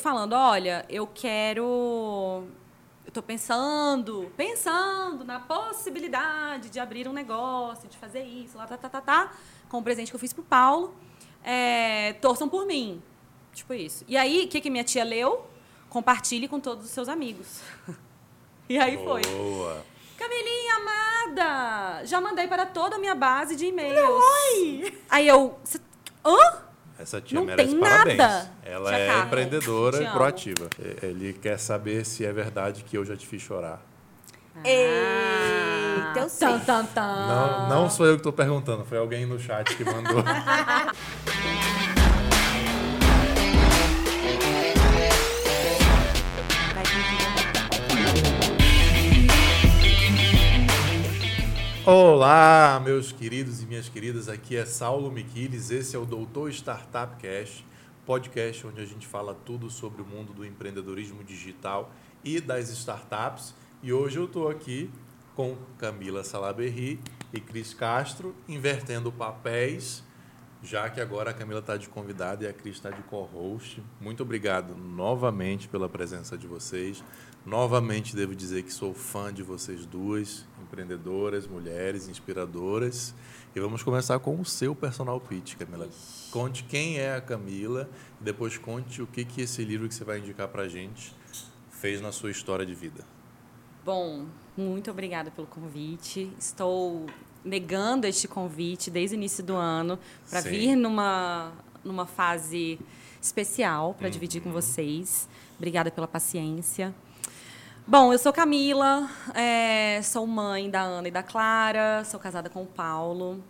falando, olha, eu quero eu tô pensando, pensando na possibilidade de abrir um negócio, de fazer isso, lá, tá, tá, tá, tá, com o presente que eu fiz pro Paulo. É, torçam por mim. Tipo isso. E aí, o que, que minha tia leu? Compartilhe com todos os seus amigos. e aí foi. Boa. Camilinha amada! Já mandei para toda a minha base de e-mails. Oi! Aí eu. cê- Hã? Essa tia Não merece tem parabéns. nada. Ela Tia é Carla, empreendedora e proativa. Ele quer saber se é verdade que eu já te fiz chorar. Eita, eu sei. Não, não sou eu que estou perguntando, foi alguém no chat que mandou. Olá, meus queridos e minhas queridas. Aqui é Saulo Miquiles. Esse é o Doutor Startup Cash, podcast onde a gente fala tudo sobre o mundo do empreendedorismo digital e das startups. E hoje eu estou aqui com Camila Salaberry e Cris Castro, invertendo papéis, já que agora a Camila está de convidada e a Cris está de co-host. Muito obrigado novamente pela presença de vocês. Novamente devo dizer que sou fã de vocês duas, empreendedoras, mulheres, inspiradoras. E vamos começar com o seu personal pitch, Camila. Conte quem é a Camila e depois conte o que, que esse livro que você vai indicar para a gente fez na sua história de vida. Bom, muito obrigada pelo convite. Estou negando este convite desde o início do ano para vir numa, numa fase especial para dividir com vocês. Obrigada pela paciência. Bom, eu sou Camila, é, sou mãe da Ana e da Clara, sou casada com o Paulo.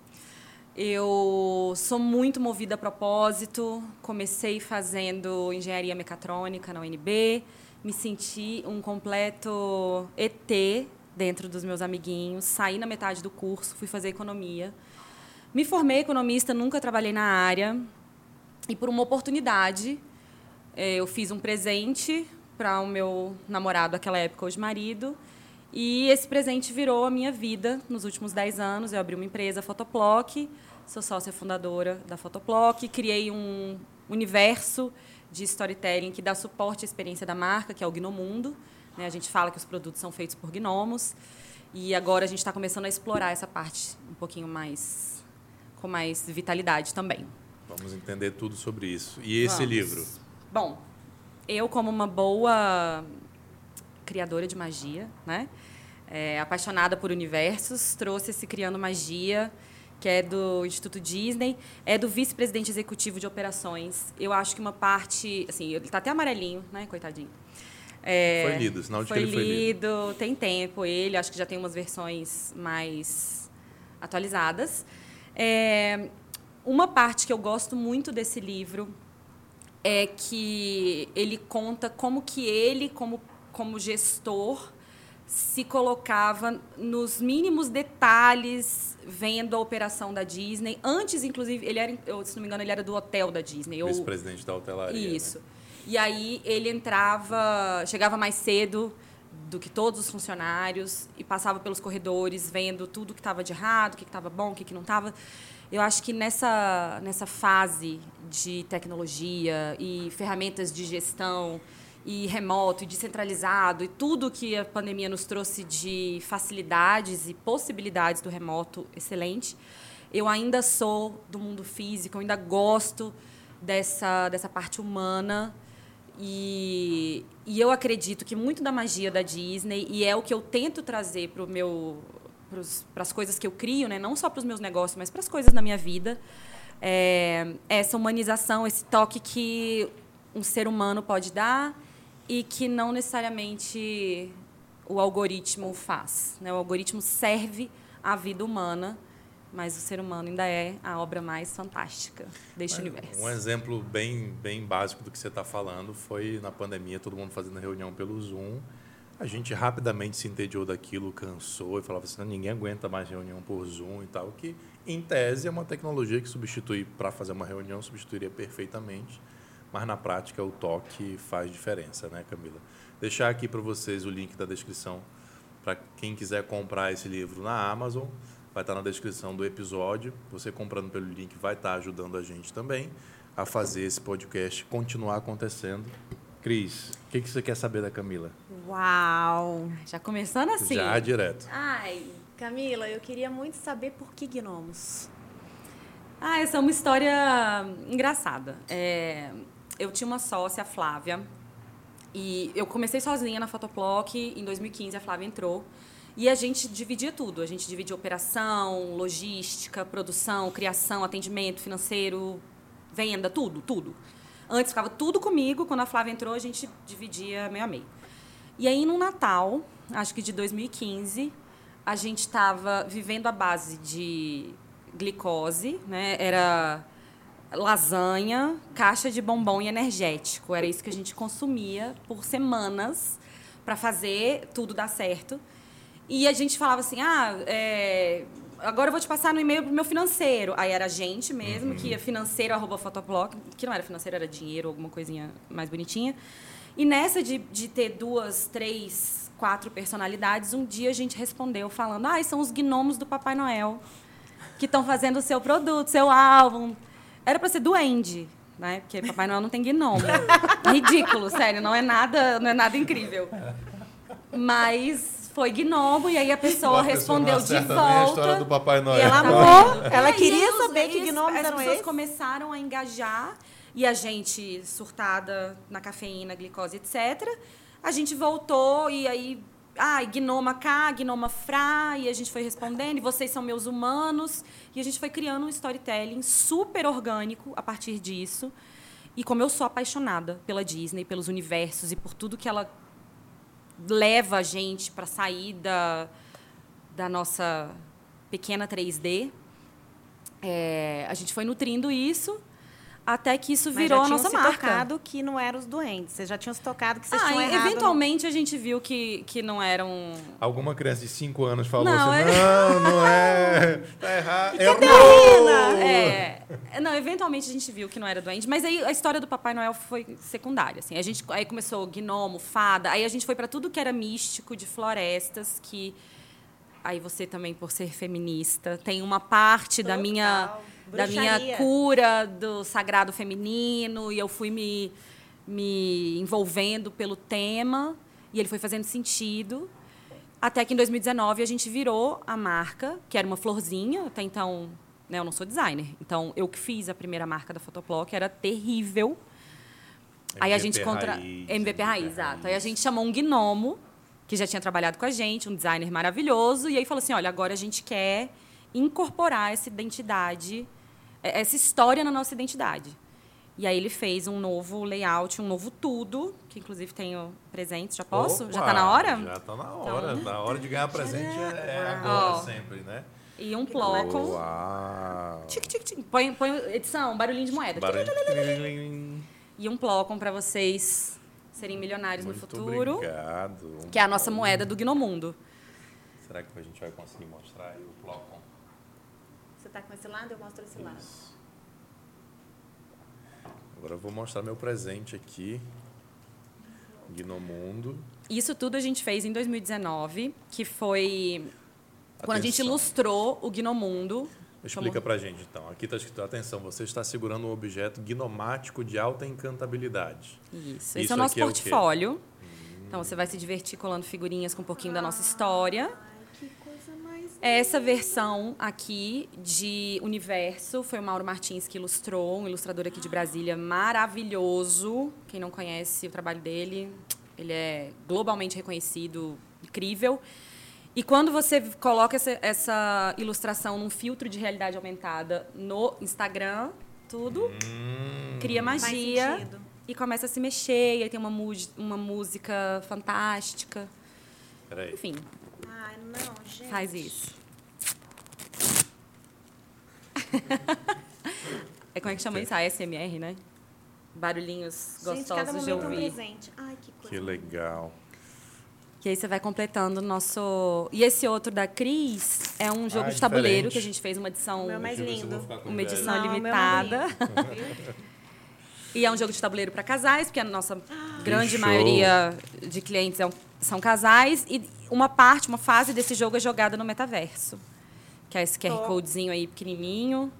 Eu sou muito movida a propósito. Comecei fazendo engenharia mecatrônica na UNB. Me senti um completo ET dentro dos meus amiguinhos. Saí na metade do curso, fui fazer economia. Me formei economista, nunca trabalhei na área. E por uma oportunidade, eh, eu fiz um presente para o meu namorado, naquela época, hoje marido. E esse presente virou a minha vida nos últimos 10 anos. Eu abri uma empresa, Fotoplock, sou sócia fundadora da Fotoplock, criei um universo de storytelling que dá suporte à experiência da marca, que é o Gnomundo. né? A gente fala que os produtos são feitos por gnomos. E agora a gente está começando a explorar essa parte um pouquinho mais com mais vitalidade também. Vamos entender tudo sobre isso. E esse Vamos. livro? Bom, eu como uma boa criadora de magia, né? É, apaixonada por universos, trouxe esse Criando Magia, que é do Instituto Disney, é do vice-presidente executivo de operações. Eu acho que uma parte, assim, ele está até amarelinho, né, coitadinho. É, Foi lido, sinal de que foi ele foi lido. lido, tem tempo ele, acho que já tem umas versões mais atualizadas. É, uma parte que eu gosto muito desse livro é que ele conta como que ele, como, como gestor, se colocava nos mínimos detalhes vendo a operação da Disney. Antes, inclusive, ele era, eu, se não me engano, ele era do hotel da Disney. Vice-presidente da hotelaria. né? isso. E aí ele entrava, chegava mais cedo do que todos os funcionários e passava pelos corredores vendo tudo que estava de errado, o que estava bom, o que, que não estava. Eu acho que nessa, nessa fase de tecnologia e ferramentas de gestão e remoto e descentralizado e tudo que a pandemia nos trouxe de facilidades e possibilidades do remoto excelente, eu ainda sou do mundo físico, eu ainda gosto dessa, dessa parte humana. E, e eu acredito que muito da magia da Disney, e é o que eu tento trazer para meu para as coisas que eu crio, né? não só para os meus negócios, mas para as coisas da minha vida, é essa humanização, esse toque que um ser humano pode dar e que não necessariamente o algoritmo faz. Né? O algoritmo serve à vida humana, mas o ser humano ainda é a obra mais fantástica deste universo. Um exemplo bem, bem básico do que você está falando foi na pandemia, todo mundo fazendo reunião pelo Zoom. A gente rapidamente se entediou daquilo, cansou e falava assim, "Não, ninguém aguenta mais reunião por Zoom e tal, que em tese é uma tecnologia que substitui, para fazer uma reunião, substituiria perfeitamente, mas na prática o toque faz diferença, né, Camila? Deixar aqui para vocês o link da descrição para quem quiser comprar esse livro na Amazon, vai estar na descrição do episódio. Você comprando pelo link vai estar ajudando a gente também a fazer esse podcast continuar acontecendo Cris, o que, que você quer saber da Camila? Uau! Já começando assim. Já direto. Ai, Camila, eu queria muito saber por que gnomos. Ah, essa é uma história engraçada. É, eu tinha uma sócia, a Flávia, e eu comecei sozinha na Photoplock. Em 2015, a Flávia entrou. E a gente dividia tudo. A gente dividia operação, logística, produção, criação, atendimento financeiro, venda, tudo, tudo. Antes ficava tudo comigo. Quando a Flávia entrou, a gente dividia meio a meio. E aí, no Natal, acho que de 2015, a gente estava vivendo a base de glicose, né? Era lasanha, caixa de bombom e energético. Era isso que a gente consumia por semanas para fazer tudo dar certo. E a gente falava assim, ah, é, agora eu vou te passar no e-mail pro meu financeiro. Aí era a gente mesmo, que ia financeiro, arroba fotoblock, que não era financeiro, era dinheiro, alguma coisinha mais bonitinha. E nessa de, de ter duas, três, quatro personalidades, um dia a gente respondeu falando, ah, são os gnomos do Papai Noel que estão fazendo o seu produto, seu álbum. Era para ser duende, né? Porque Papai Noel não tem gnomo. Ridículo, sério, não é nada, não é nada incrível. Mas foi gnomo e aí a pessoa A respondeu de nem a história volta. do Papai Noel. E ela Tá amou, vendo? ela queria saber que gnomos as eram pessoas esses. começaram a engajar e a gente surtada na cafeína, glicose, etc. A gente voltou e aí, ah, gnoma cá, gnoma frá, e a gente foi respondendo, e vocês são meus humanos, e a gente foi criando um storytelling super orgânico a partir disso. E como eu sou apaixonada pela Disney, pelos universos e por tudo que ela leva a gente para sair da, da nossa pequena 3D, é, a gente foi nutrindo isso até que isso Mas virou já a nossa se marca. tocado que não eram os doentes. Vocês já tinham se tocado que vocês Ah, tinham errado. eventualmente a gente viu que, que não eram. Alguma criança de 5 anos falou Não, assim, é- não, não é, tá errado. Errou! É, não, eventualmente a gente viu que não era doente, mas aí a história do Papai Noel foi secundária, assim. A gente aí começou gnomo, fada, aí a gente foi para tudo que era místico de florestas que aí você também por ser feminista tem uma parte da Total. Minha da minha Bruxaria. cura do sagrado feminino e eu fui me me envolvendo pelo tema e ele foi fazendo sentido. Até que em 2019 a gente virou a marca, que era uma florzinha, até então, né, eu não sou designer. Então, eu que fiz a primeira marca da Photoplock, era terrível. Aí a MVP gente contra raiz, MVP raiz, MVP exato. Aí a raiz. gente chamou um gnomo que já tinha trabalhado com a gente, um designer maravilhoso, e aí falou assim: "Olha, agora a gente quer incorporar essa identidade, essa história na nossa identidade". E aí ele fez um novo layout, um novo tudo, que inclusive tenho presentes, já posso? já Opa, tá na hora? Já tá na hora. Então- Na hora de ganhar presente é, é agora Ó. sempre, né? E um. Uau! Tic, tic, tic. Põe, põe edição, barulhinho de moeda. Barulho. E um plocon para vocês serem milionários Muito no futuro, obrigado. que é a nossa moeda do Gnomundo. Será que a gente vai conseguir mostrar aí o Plocon? Você tá com esse lado, eu mostro esse lado. Isso. Agora eu vou mostrar meu presente aqui. Gnomundo. Isso tudo a gente fez em 2019, que foi quando a gente Atenção. ilustrou o Gnomundo. Explica pra gente então. Aqui está escrito: atenção, você está segurando um objeto gnomático de alta encantabilidade. Isso. Esse Isso é o nosso aqui é o portfólio. Então você vai se divertir colando figurinhas com um pouquinho da nossa história. Ai, que coisa mais. Essa versão aqui de Universo foi o Mauro Martins que ilustrou, um ilustrador aqui de Brasília maravilhoso. Quem não conhece o trabalho dele, ele é globalmente reconhecido, incrível. E quando você coloca essa, essa ilustração num filtro de realidade aumentada no Instagram, tudo Hum, cria magia e começa a se mexer, e aí tem uma, uma música fantástica. peraí. Enfim, não, gente. faz isso. é como é que chama isso? ASMR, né? Barulhinhos Gente, cada gostosos de é um ouvir. presente. Ai, que coisa. Que legal. Que aí você vai completando o nosso. E esse outro da Cris é um jogo Ah, de tabuleiro diferente. que a gente fez uma edição, O meu é mais lindo. uma edição Não, é limitada. E é um jogo de tabuleiro para casais, porque a nossa grande show. maioria de clientes é um- são casais. E uma parte, uma fase desse jogo é jogada no metaverso. Que é esse QR Top. Codezinho aí pequenininho.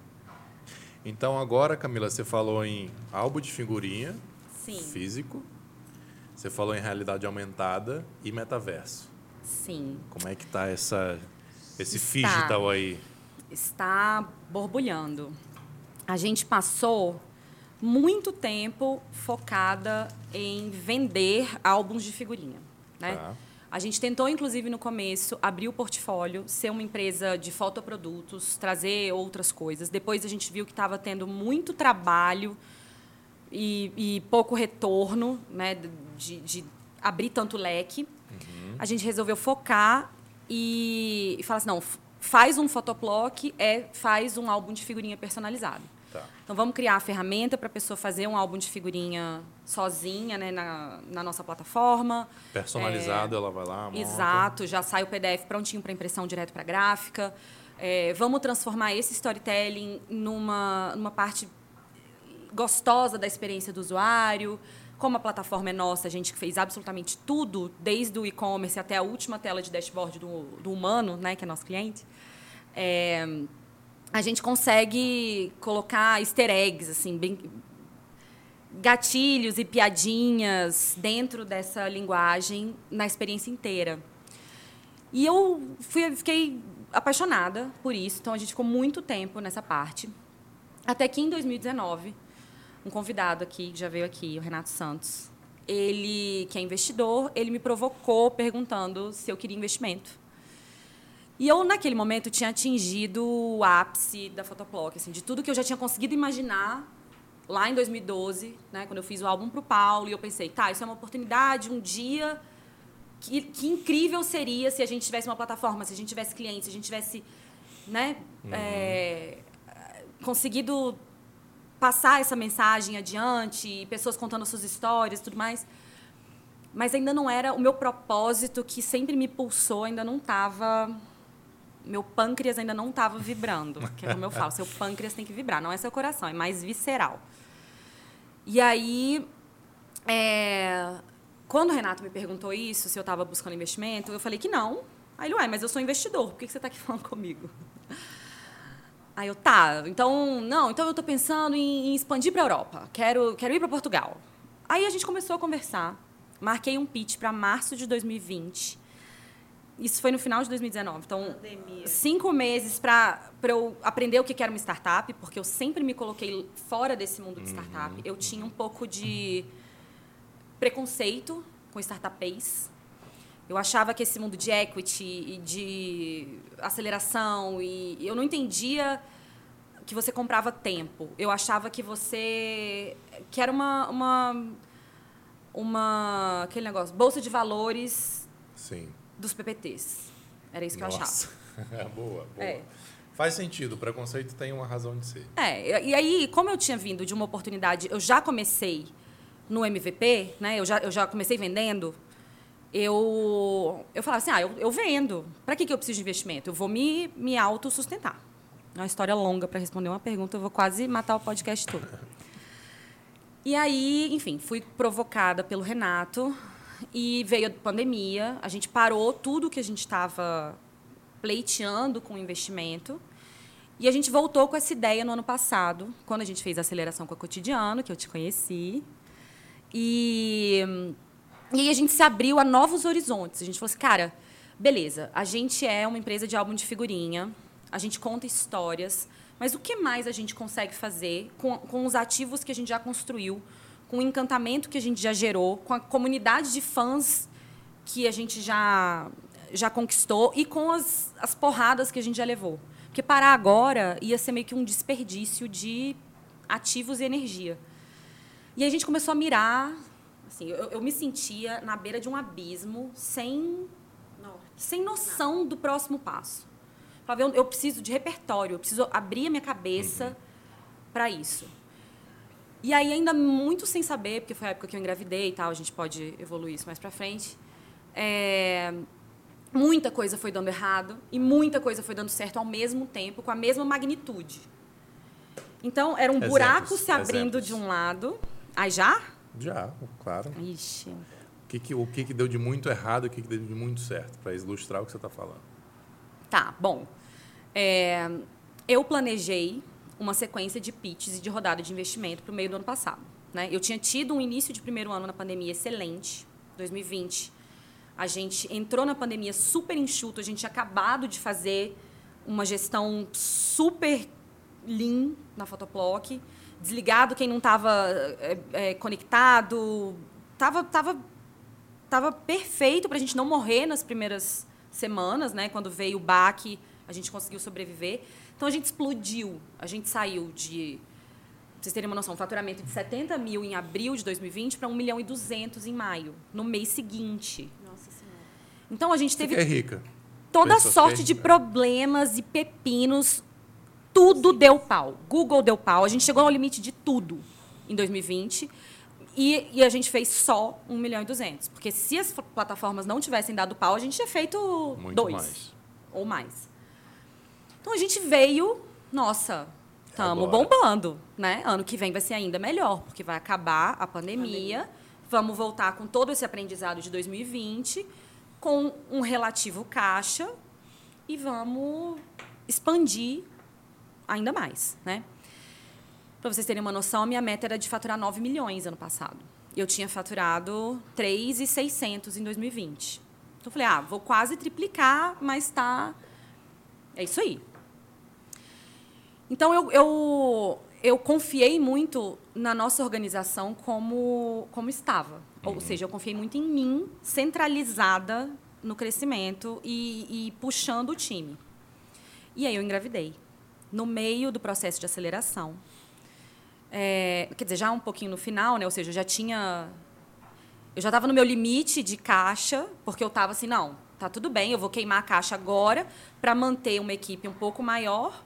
Então agora, Camila, você falou em álbum de figurinha Sim. físico Você falou em realidade aumentada e metaverso. Sim. Como é que tá essa, esse Está. digital aí? Está borbulhando. A gente passou muito tempo focada em vender álbuns de figurinha. Né? Tá. A gente tentou, inclusive, no começo, abrir o portfólio, ser uma empresa de fotoprodutos, trazer outras coisas. Depois a gente viu que estava tendo muito trabalho e, e pouco retorno né, de, de abrir tanto leque. A gente resolveu focar e, e falar assim, não, faz um fotoblock, é, faz um álbum de figurinha personalizado. Tá. Então vamos criar a ferramenta para a pessoa fazer um álbum de figurinha sozinha né, na, na nossa plataforma. Personalizado, ela vai lá, monta. Exato, já sai o PDF prontinho para impressão direto para gráfica. É, vamos transformar esse storytelling numa, numa parte gostosa da experiência do usuário. Como a plataforma é nossa, a gente fez absolutamente tudo, desde o e-commerce até a última tela de dashboard do, do humano, né, que é nosso cliente. É, a gente consegue colocar easter eggs, assim, bem, gatilhos e piadinhas dentro dessa linguagem na experiência inteira. E eu fui, fiquei apaixonada por isso, então a gente ficou muito tempo nessa parte. Até que em 2019, um convidado aqui, que já veio aqui, o Renato Santos, ele, que é investidor, ele me provocou perguntando se eu queria investimento. E eu, naquele momento, tinha atingido o ápice da Photoplock, assim, de tudo que eu já tinha conseguido imaginar lá em 2012, né, quando eu fiz o álbum para o Paulo, e eu pensei, tá, isso é uma oportunidade, um dia que, que incrível seria se a gente tivesse uma plataforma, se a gente tivesse clientes, se a gente tivesse né, é, conseguido passar essa mensagem adiante, pessoas contando suas histórias e tudo mais. Mas ainda não era o meu propósito que sempre me pulsou, ainda não estava. Meu pâncreas ainda não estava vibrando. Que é como eu falo, seu pâncreas tem que vibrar, não é seu coração, é mais visceral. E aí, é, quando o Renato me perguntou isso, se eu estava buscando investimento, eu falei que não. Aí ele, ué, mas eu sou investidor, por que que você está aqui falando comigo? Aí eu, tá, então, não, então eu estou pensando em, em expandir para a Europa, quero, quero ir para Portugal. Aí a gente começou a conversar, marquei um pitch para março de 2020. Isso foi no final de 2019, então Pandemia. cinco meses para eu aprender o que era uma startup, porque eu sempre me coloquei fora desse mundo de startup. Eu tinha um pouco de preconceito com startups. Eu achava que esse mundo de equity e de aceleração e eu não entendia que você comprava tempo. Eu achava que você que era uma uma uma aquele negócio, bolsa de valores Sim. Dos PPTs. Era isso que eu achava. Nossa. boa, boa. É. Faz sentido, o preconceito tem uma razão de ser. É, e aí, como eu tinha vindo de uma oportunidade, eu já comecei no MVP, né? Eu já, eu já comecei vendendo. Eu, eu falava assim, ah, eu, eu vendo. Para que, que eu preciso de investimento? Eu vou me, me autossustentar. É uma história longa para responder uma pergunta, eu vou quase matar o podcast todo. E aí, enfim, fui provocada pelo Renato e veio a pandemia, a gente parou tudo que a gente estava pleiteando com o investimento. E a gente voltou com essa ideia no ano passado, quando a gente fez a aceleração com a Cotidiano, que eu te conheci. E, e aí a gente se abriu a novos horizontes. A gente falou assim, cara, beleza, a gente é uma empresa de álbum de figurinha, a gente conta histórias, mas o que mais a gente consegue fazer com, com os ativos que a gente já construiu, com o encantamento que a gente já gerou, com a comunidade de fãs que a gente já, já conquistou e com as, as porradas que a gente já levou. Porque parar agora ia ser meio que um desperdício de ativos e energia. E a gente começou a mirar. Assim, eu, eu me sentia na beira de um abismo, sem, sem noção do próximo passo. Falava, eu, eu preciso de repertório, eu preciso abrir a minha cabeça para isso. E aí, ainda muito sem saber, porque foi a época que eu engravidei e tal, a gente pode evoluir isso mais para frente. é, muita coisa foi dando errado e muita coisa foi dando certo ao mesmo tempo, com a mesma magnitude. Então, era um Exemplos, buraco se abrindo exemplos. de um lado. Aí já? Já, claro. Ixi. O que, que, o que, que deu de muito errado e o que, que deu de muito certo, para ilustrar o que você está falando. Tá, bom. É, eu planejei uma sequência de pitches e de rodada de investimento para o meio do ano passado. Né? Eu tinha tido um início de primeiro ano na pandemia excelente. 2020. A gente entrou na pandemia super enxuto, a gente tinha acabado de fazer uma gestão super lean na Photoplock, desligado quem não estava é, é, conectado, tava, tava, tava perfeito para a gente não morrer nas primeiras semanas, né? Quando veio o baque, a gente conseguiu sobreviver. Então a gente explodiu, a gente saiu de pra vocês terem uma noção, um faturamento de 70 mil em abril de 2020 para 1 milhão e 200 em maio, no mês seguinte. Nossa Senhora. Então a gente teve Você é rica. toda Pessoas sorte que- de problemas e pepinos. Tudo deu pau. Google deu pau. A gente chegou ao limite de tudo em 2020. E, e a gente fez só 1 milhão e 200. Porque se as plataformas não tivessem dado pau, a gente tinha feito Muito dois. mais. Ou mais. Então a gente veio, nossa, estamos bombando, né? Ano que vem vai ser ainda melhor, porque vai acabar a pandemia. Vamos voltar com todo esse aprendizado de 2020, com um relativo caixa e vamos expandir ainda mais, né? Para vocês terem uma noção, a minha meta era de faturar 9 milhões ano passado. Eu tinha faturado 3,600 em 2020. Então eu falei, ah, vou quase triplicar, mas tá é isso aí. Então eu, eu, eu confiei muito na nossa organização como, como estava. Ou seja, eu confiei muito em mim, centralizada no crescimento e, e puxando o time. E aí eu engravidei. No meio do processo de aceleração. É, quer dizer, já um pouquinho no final, né? Ou seja, eu já tinha. Eu já estava no meu limite de caixa, porque eu estava assim, não, tá tudo bem, eu vou queimar a caixa agora para manter uma equipe um pouco maior,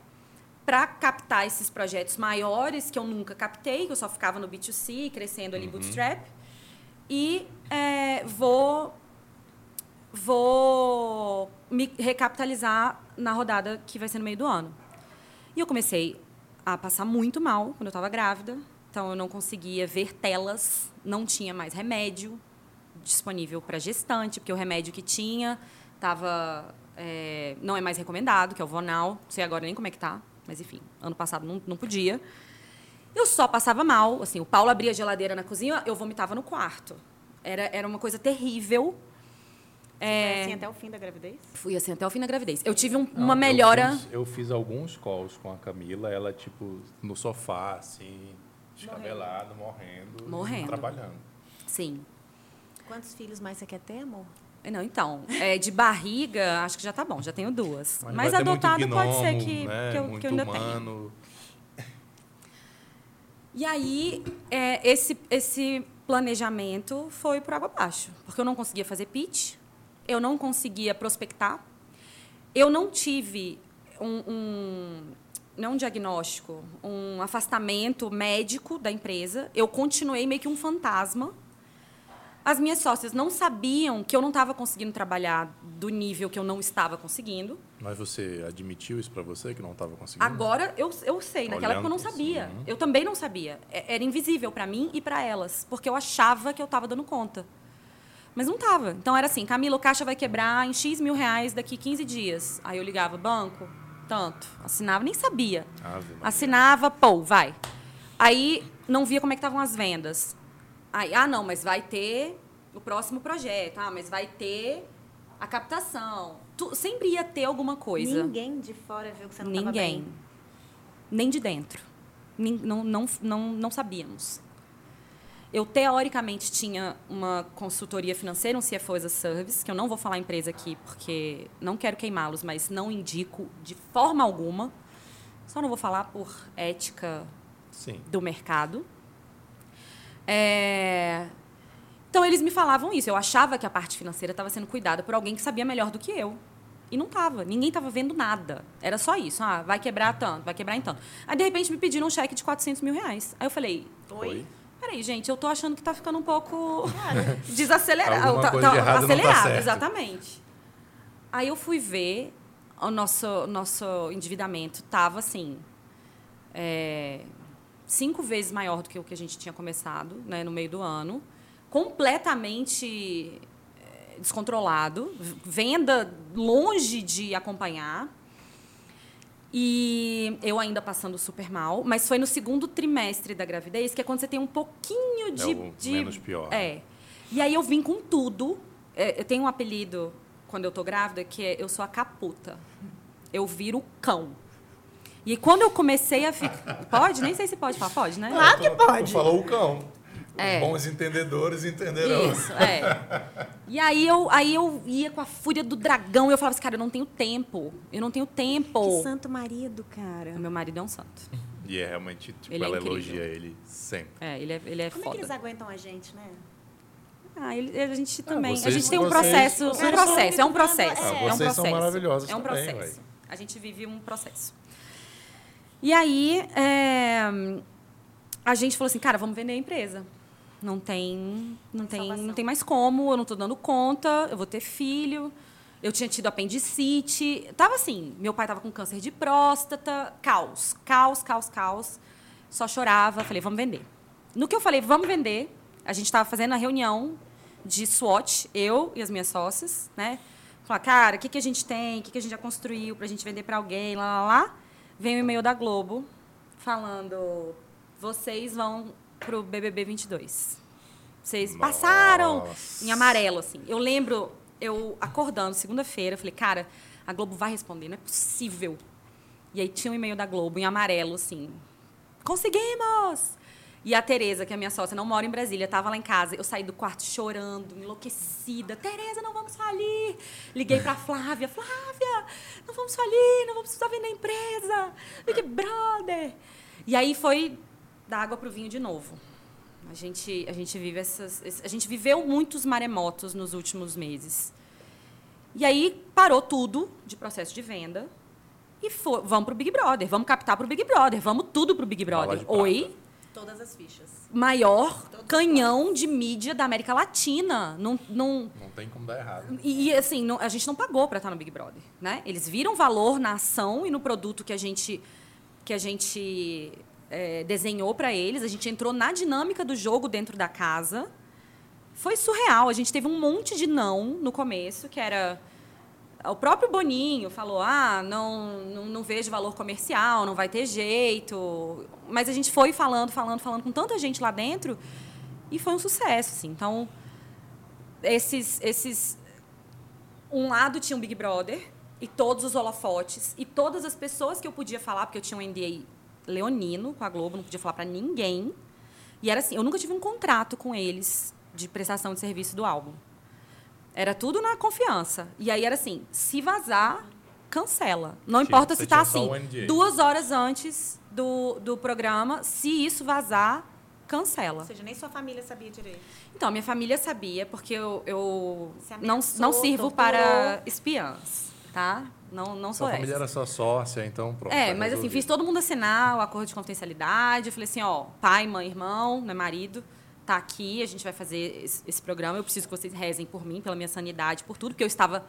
para captar esses projetos maiores que eu nunca captei, que eu só ficava no B2C, crescendo ali bootstrap. E é, vou vou me recapitalizar na rodada que vai ser no meio do ano. E eu comecei a passar muito mal quando eu estava grávida. Então, eu não conseguia ver telas, não tinha mais remédio disponível para gestante, porque o remédio que tinha tava, é, não é mais recomendado, que é o Vonal. Não sei agora nem como é que tá, mas enfim, ano passado não, não podia. Eu só passava mal. Assim, o Paulo abria a geladeira na cozinha, eu vomitava no quarto. Era, era uma coisa terrível. Foi assim até o fim da gravidez? Fui assim até o fim da gravidez. Eu tive um- Não, uma eu melhora. fiz- Eu fiz, alguns calls com a Camila, ela, tipo, no sofá, assim, descabelado, morrendo. Morrendo. Trabalhando. Sim. Quantos filhos mais você quer ter, amor? Não, então, é, de barriga, acho que já tá bom, já tenho duas. Mas, Mas, adotado pode ser gnomo, que, né? que, eu, muito que eu ainda tenha. humano. E aí, é, esse, esse planejamento foi por água abaixo. Porque eu não conseguia fazer pitch, eu não conseguia prospectar, eu não tive um, um não um diagnóstico, um afastamento médico da empresa. Eu continuei meio que um fantasma. As minhas sócias não sabiam que eu não estava conseguindo trabalhar do nível que eu não estava conseguindo. Mas você admitiu isso pra você, que não estava conseguindo? Agora eu, eu sei, naquela época eu não sabia. Eu também não sabia. É- Era invisível para mim e para elas, porque eu achava que eu estava dando conta. Mas não estava. Então era assim: Camila, o caixa vai quebrar em X mil reais daqui 15 dias. Aí eu ligava, banco, tanto. Assinava, nem sabia. Ave. Assinava, pô, vai. Aí não via como é que estavam as vendas. Aí, ah, não, mas vai ter o próximo projeto. Ah, mas vai ter a captação. Tu, sempre ia ter alguma coisa. Ninguém de fora viu que você não estava Ninguém. bem. Nem de dentro. Nin- Não, não, não, não sabíamos. Eu, teoricamente, tinha uma consultoria financeira, um CFO as a Service, que eu não vou falar a empresa aqui, porque não quero queimá-los, mas não indico de forma alguma. Só não vou falar por ética Sim. do mercado. É, Então, eles me falavam isso. Eu achava que a parte financeira estava sendo cuidada por alguém que sabia melhor do que eu. E não estava. Ninguém estava vendo nada. Era só isso. Ah, vai quebrar tanto, vai quebrar em tanto. Aí, de repente, me pediram um cheque de 400 mil reais. Aí eu falei, Oi? peraí, gente, eu tô achando que tá ficando um pouco desacelerado. Alguma Tá- coisa tá de errado não tá acelerado, certo. exatamente. Aí eu fui ver, o nosso, nosso endividamento tava assim. é, cinco vezes maior do que o que a gente tinha começado né, no meio do ano. Completamente é, descontrolado. Venda longe de acompanhar. E eu ainda passando super mal, mas foi no segundo trimestre da gravidez, que é quando você tem um pouquinho de. o de- menos pior. É. E aí eu vim com tudo. É, Eu tenho um apelido quando eu tô grávida que é eu sou a caputa. Eu viro cão. E quando eu comecei a ficar. Pode? Nem sei se pode falar. Pode, né? Claro que pode. falou o cão. É. Bons entendedores entenderão. Isso, é. E aí eu, aí eu ia com a fúria do dragão e eu falava assim, cara, eu não tenho tempo. Eu não tenho tempo. Que santo marido, cara. Meu marido é um santo. E é realmente, tipo, Ele é ela incrível. elogia ele sempre. É, ele é, ele é Como é foda. que eles aguentam a gente, né? Ah, ele- a gente também. a vocês- gente tem um vocês- processo. vocês é um são- processo, é um processo. Ah, é um vocês são processo. maravilhosos É um processo. A gente vive um processo. E aí, é, a gente falou assim, cara, vamos vender a empresa. Não tem, não tem, Salvação. não tem mais como, eu não estou dando conta, eu vou ter filho. Eu tinha tido apendicite. Tava assim, meu pai tava com câncer de próstata, caos, caos, caos, caos. Só chorava, falei, vamos vender. No que eu falei, vamos vender, a gente estava fazendo a reunião de SWOT, eu e as minhas sócias, né? Falar, cara, o que, que a gente tem, o que, que a gente já construiu para a gente vender para alguém, lá, lá, lá. Vem o e-mail da Globo falando, vocês vão pro BBB 22. Vocês passaram Nossa. em amarelo, assim. Eu lembro, eu acordando segunda-feira, falei, cara, a Globo vai responder, não é possível. E aí tinha um e-mail da Globo em amarelo, assim. Conseguimos! E a Tereza, que é minha sócia, não mora em Brasília, estava lá em casa. Eu saí do quarto chorando, enlouquecida. Tereza, não vamos falir. Liguei para Flávia. Flávia, não vamos falir, não vamos precisar vender a empresa. Big Brother. E aí foi da água pro vinho de novo. A gente, a gente vive essas, a gente viveu muitos maremotos nos últimos meses. E aí parou tudo de processo de venda e fo- vamos pro Big Brother, vamos captar pro Big Brother, vamos tudo pro Big Brother. Oi, Todas as fichas. maior canhão de mídia da América Latina. Não, não, Não tem como dar errado. e, e, assim, não- a gente não pagou para estar no Big Brother, né? Eles viram valor na ação e no produto que a gente que a gente é, desenhou para eles. A gente entrou na dinâmica do jogo dentro da casa. Foi surreal. A gente teve um monte de não no começo, que era o próprio Boninho falou: ah, não, não, não vejo valor comercial, não vai ter jeito. Mas a gente foi falando, falando, falando com tanta gente lá dentro e foi um sucesso. Assim. Então, esses, esses. Um lado tinha um Big Brother e todos os holofotes e todas as pessoas que eu podia falar, porque eu tinha um NDA leonino com a Globo, não podia falar para ninguém. E era assim: eu nunca tive um contrato com eles de prestação de serviço do álbum. Era tudo na confiança. E aí era assim: se vazar, cancela. Não Tinha- importa se tá só assim, duas horas antes do, do programa, se isso vazar, Ou cancela. seja, nem sua família sabia direito. Então, minha família sabia, porque eu, eu não, não sirvo torturou. para espiãs, tá? Não, não sou Sua família essa. era sua sócia, então pronto. É, tá mas assim, fiz todo mundo assinar o acordo de confidencialidade. Eu falei assim, ó, pai, mãe, irmão, né, marido, tá aqui, a gente vai fazer esse, esse programa. Eu preciso que vocês rezem por mim, pela minha sanidade, por tudo, porque eu estava...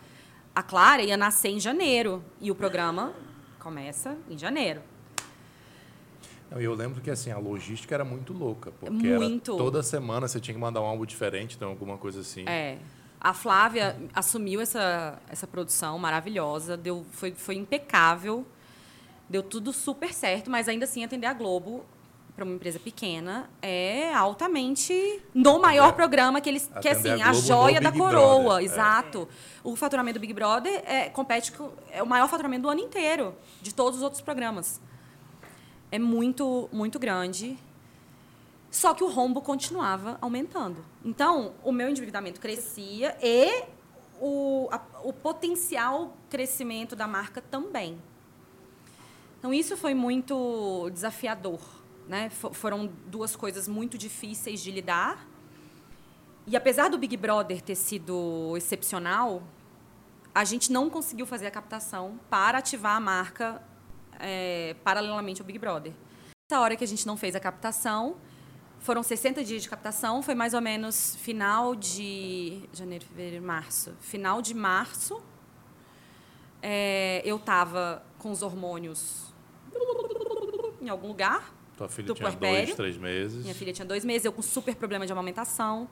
A Clara ia nascer em janeiro e o programa começa em janeiro. Eu lembro que assim, a logística era muito louca. Porque Muito. Era, toda semana você tinha que mandar um álbum diferente, então alguma coisa assim. É. A Flávia assumiu essa, essa produção maravilhosa, deu, foi, foi impecável, deu tudo super certo, mas ainda assim atender a Globo para uma empresa pequena é altamente no maior programa que eles que é assim a a joia da coroa, Brother, é. exato. O faturamento do Big Brother é, compete com é o maior faturamento do ano inteiro de todos os outros programas. É muito muito grande. Só que o rombo continuava aumentando. Então, o meu endividamento crescia e o, a- o potencial crescimento da marca também. Então, isso foi muito desafiador. Né? Fo- Foram duas coisas muito difíceis de lidar. E apesar do Big Brother ter sido excepcional, a gente não conseguiu fazer a captação para ativar a marca é, paralelamente ao Big Brother. Essa hora que a gente não fez a captação, foram 60 dias de captação, foi mais ou menos final de janeiro, fevereiro, março. Final de março, é, eu estava com os hormônios em algum lugar, Tua filha do tinha puerpério. dois, três meses. minha filha tinha dois meses, eu com super problema de amamentação,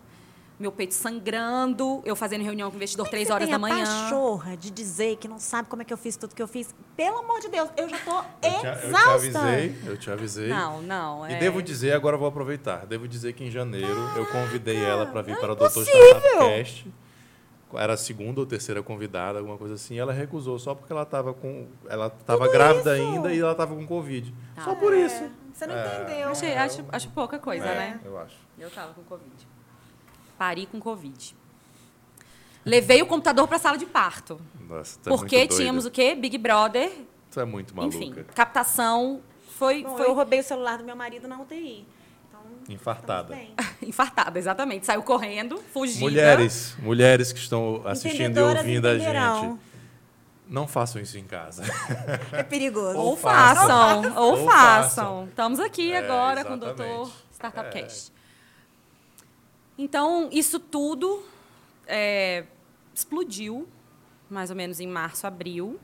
meu peito sangrando, eu fazendo reunião com o investidor três horas da manhã. pachorra de dizer que não sabe como é que eu fiz tudo que eu fiz. Pelo amor de Deus, eu já tô te, eu te exausta. avisei, eu te avisei. Não, não. E é- devo dizer, agora eu vou aproveitar. Devo dizer que em janeiro eu convidei ela para vir não é para o Doutor impossível. Startup Cast. Era a segunda ou terceira convidada, alguma coisa assim. Ela recusou só porque ela estava com, ela estava grávida isso? ainda e ela estava com covid. Tá. Só por É, isso. Você não É. entendeu. Achei- acho, acho pouca coisa, É, né? Eu acho. Eu tava com Covid. Pari com Covid. Levei o computador para a sala de parto. Nossa, é porque tínhamos o quê? Big Brother. Tu é muito maluca. Enfim, captação foi, Bom, foi eu roubei o celular do meu marido na UTI. Então, Infartada. infartada, exatamente. Saiu correndo, fugiu. Mulheres, mulheres que estão assistindo e ouvindo a gente, não façam isso em casa. É perigoso. Ou Ou façam. façam, ou, Ou façam. façam. Estamos aqui É, agora com o exatamente. doutor Startup É. Cast. Então, isso tudo é, explodiu, mais ou menos em março, abril.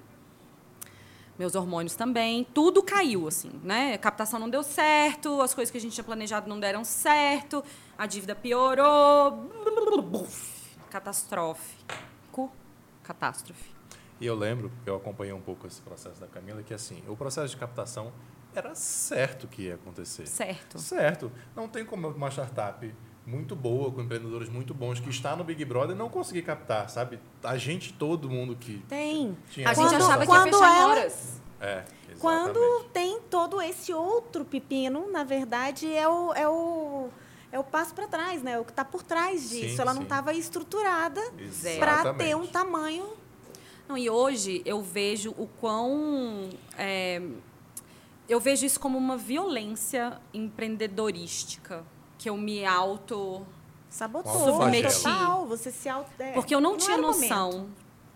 Meus hormônios também, tudo caiu, assim, né? A captação não deu certo, as coisas que a gente tinha planejado não deram certo, a dívida piorou. Catastrófico. Catástrofe. E eu lembro, porque eu acompanhei um pouco esse processo da Camila, que assim, o processo de captação era certo que ia acontecer. Certo. Certo. Não tem como uma startup muito boa, com empreendedores muito bons, que está no Big Brother, não conseguir captar, sabe? A gente, todo mundo que Tem. tinha A gente Quando- achava que ia quando fechar ela- horas. É, exatamente. Quando tem todo esse outro pepino, na verdade, é o, é o, é o passo para trás, né? O que está por trás disso. Sim, Ela não sim. estava estruturada para ter um tamanho. Não, e hoje eu vejo o quão. é, eu vejo isso como uma violência empreendedorística, que eu me auto. Sabotou. Submeti. Total, você se auto... é, Porque eu não, tinha era o noção. momento.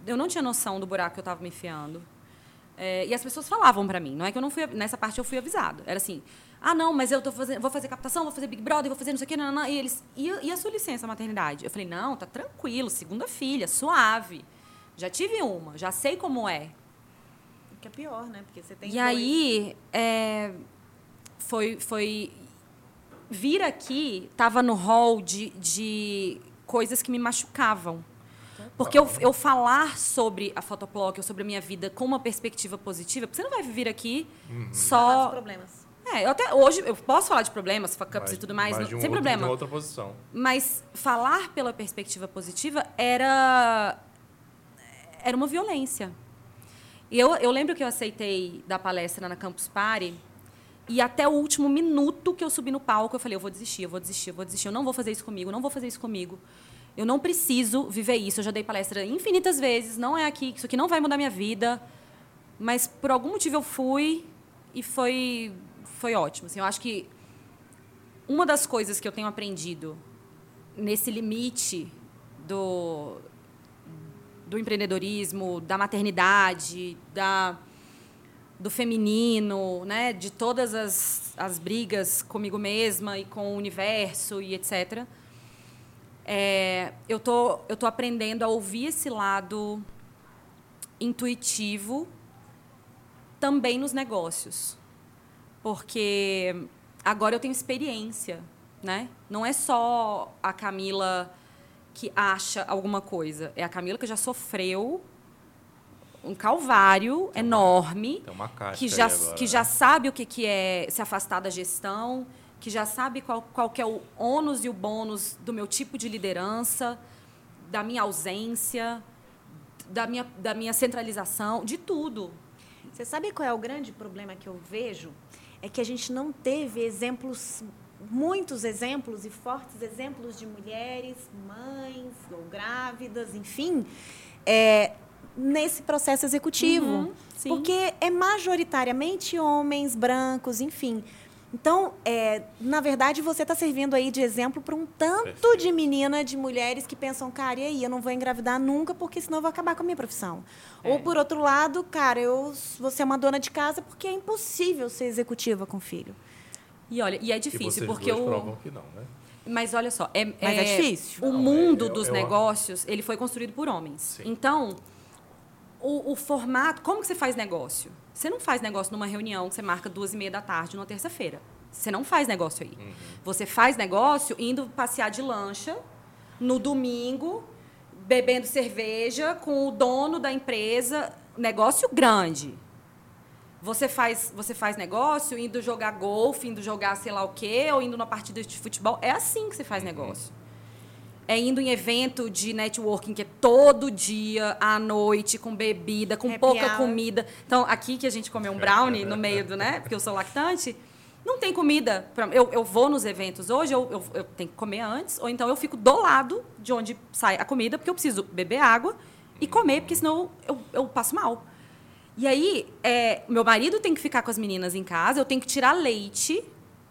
Eu não tinha noção do buraco que eu estava me enfiando. É, e as pessoas falavam para mim, não é que eu não fui. Nessa parte eu fui avisada. Era assim: ah, não, mas eu tô fazendo, vou fazer captação, vou fazer Big Brother, vou fazer não sei o quê, nananã. e eles. E, a- e a sua licença maternidade? Eu falei: não, tá tranquilo, segunda filha, suave. Já tive uma, já sei como é. Que é pior, né? Porque você tem E dois. aí, é, foi, foi. Vir aqui estava no hall de, de coisas que me machucavam. Porque eu, eu falar sobre a Fotoplock ou sobre a minha vida com uma perspectiva positiva, porque você não vai vir aqui Falar dos só. problemas. É, eu até hoje eu posso falar de problemas, fuck ups e tudo mais, mas não- de um sem outro- problema. Outra posição. Mas falar pela perspectiva positiva era era uma violência. Eu, eu lembro que eu aceitei dar palestra na Campus Party e até o último minuto que eu subi no palco eu falei eu vou desistir, eu vou desistir, eu vou desistir, eu não vou fazer isso comigo, não vou fazer isso comigo. Eu não preciso viver isso. Eu já dei palestra infinitas vezes, não é aqui, isso aqui não vai mudar minha vida. Mas por algum motivo eu fui e foi foi ótimo. Assim, eu acho que uma das coisas que eu tenho aprendido nesse limite do, do empreendedorismo, da maternidade, da, do feminino, né, de todas as, as brigas comigo mesma e com o universo e etc. É, eu tô eu tô aprendendo a ouvir esse lado intuitivo também nos negócios porque agora eu tenho experiência, né? Não é só a Camila que acha alguma coisa, é a Camila que já sofreu um calvário enorme, Tem uma caixa que já agora, que né? já sabe o que que é se afastar da gestão, que já sabe qual, qual que é o ônus e o bônus do meu tipo de liderança, da minha ausência, da minha, da minha centralização, de tudo. Você sabe qual é o grande problema que eu vejo? É que a gente não teve exemplos, muitos exemplos e fortes exemplos de mulheres, mães ou grávidas, enfim, é, nesse processo executivo. Uhum. Porque é majoritariamente homens, brancos, enfim. Então, é, na verdade, você está servindo aí de exemplo para um tanto Perfeito. de menina, de mulheres que pensam, cara, e aí, eu não vou engravidar nunca porque senão eu vou acabar com a minha profissão. É. Ou, por outro lado, cara, eu vou ser uma dona de casa porque é impossível ser executiva com filho. E olha, e é E difícil, vocês porque dois o. provam que não, né? Mas olha só, é, Mas é difícil? O Não, mundo é, eu- dos eu- negócios, ele foi construído por homens. Sim. Então, o, o formato, como que você faz negócio? Você não faz negócio numa reunião que você marca duas e meia da tarde numa terça-feira. Você não faz negócio aí. Uhum. Você faz negócio indo passear de lancha no domingo, bebendo cerveja com o dono da empresa, negócio grande. Você faz, você faz negócio indo jogar golfe, indo jogar sei lá o quê, ou indo numa partida de futebol. É assim que você faz negócio. É indo em evento de networking que é todo dia, à noite, com bebida, com Happy pouca hour. comida. Então, aqui que a gente comeu um brownie no meio do, né? Porque eu sou lactante, não tem comida. pra- Eu, eu vou nos eventos hoje, eu, eu, eu tenho que comer antes, ou então eu fico do lado de onde sai a comida, porque eu preciso beber água e comer, porque senão eu, eu passo mal. E aí, é, meu marido tem que ficar com as meninas em casa, eu tenho que tirar leite,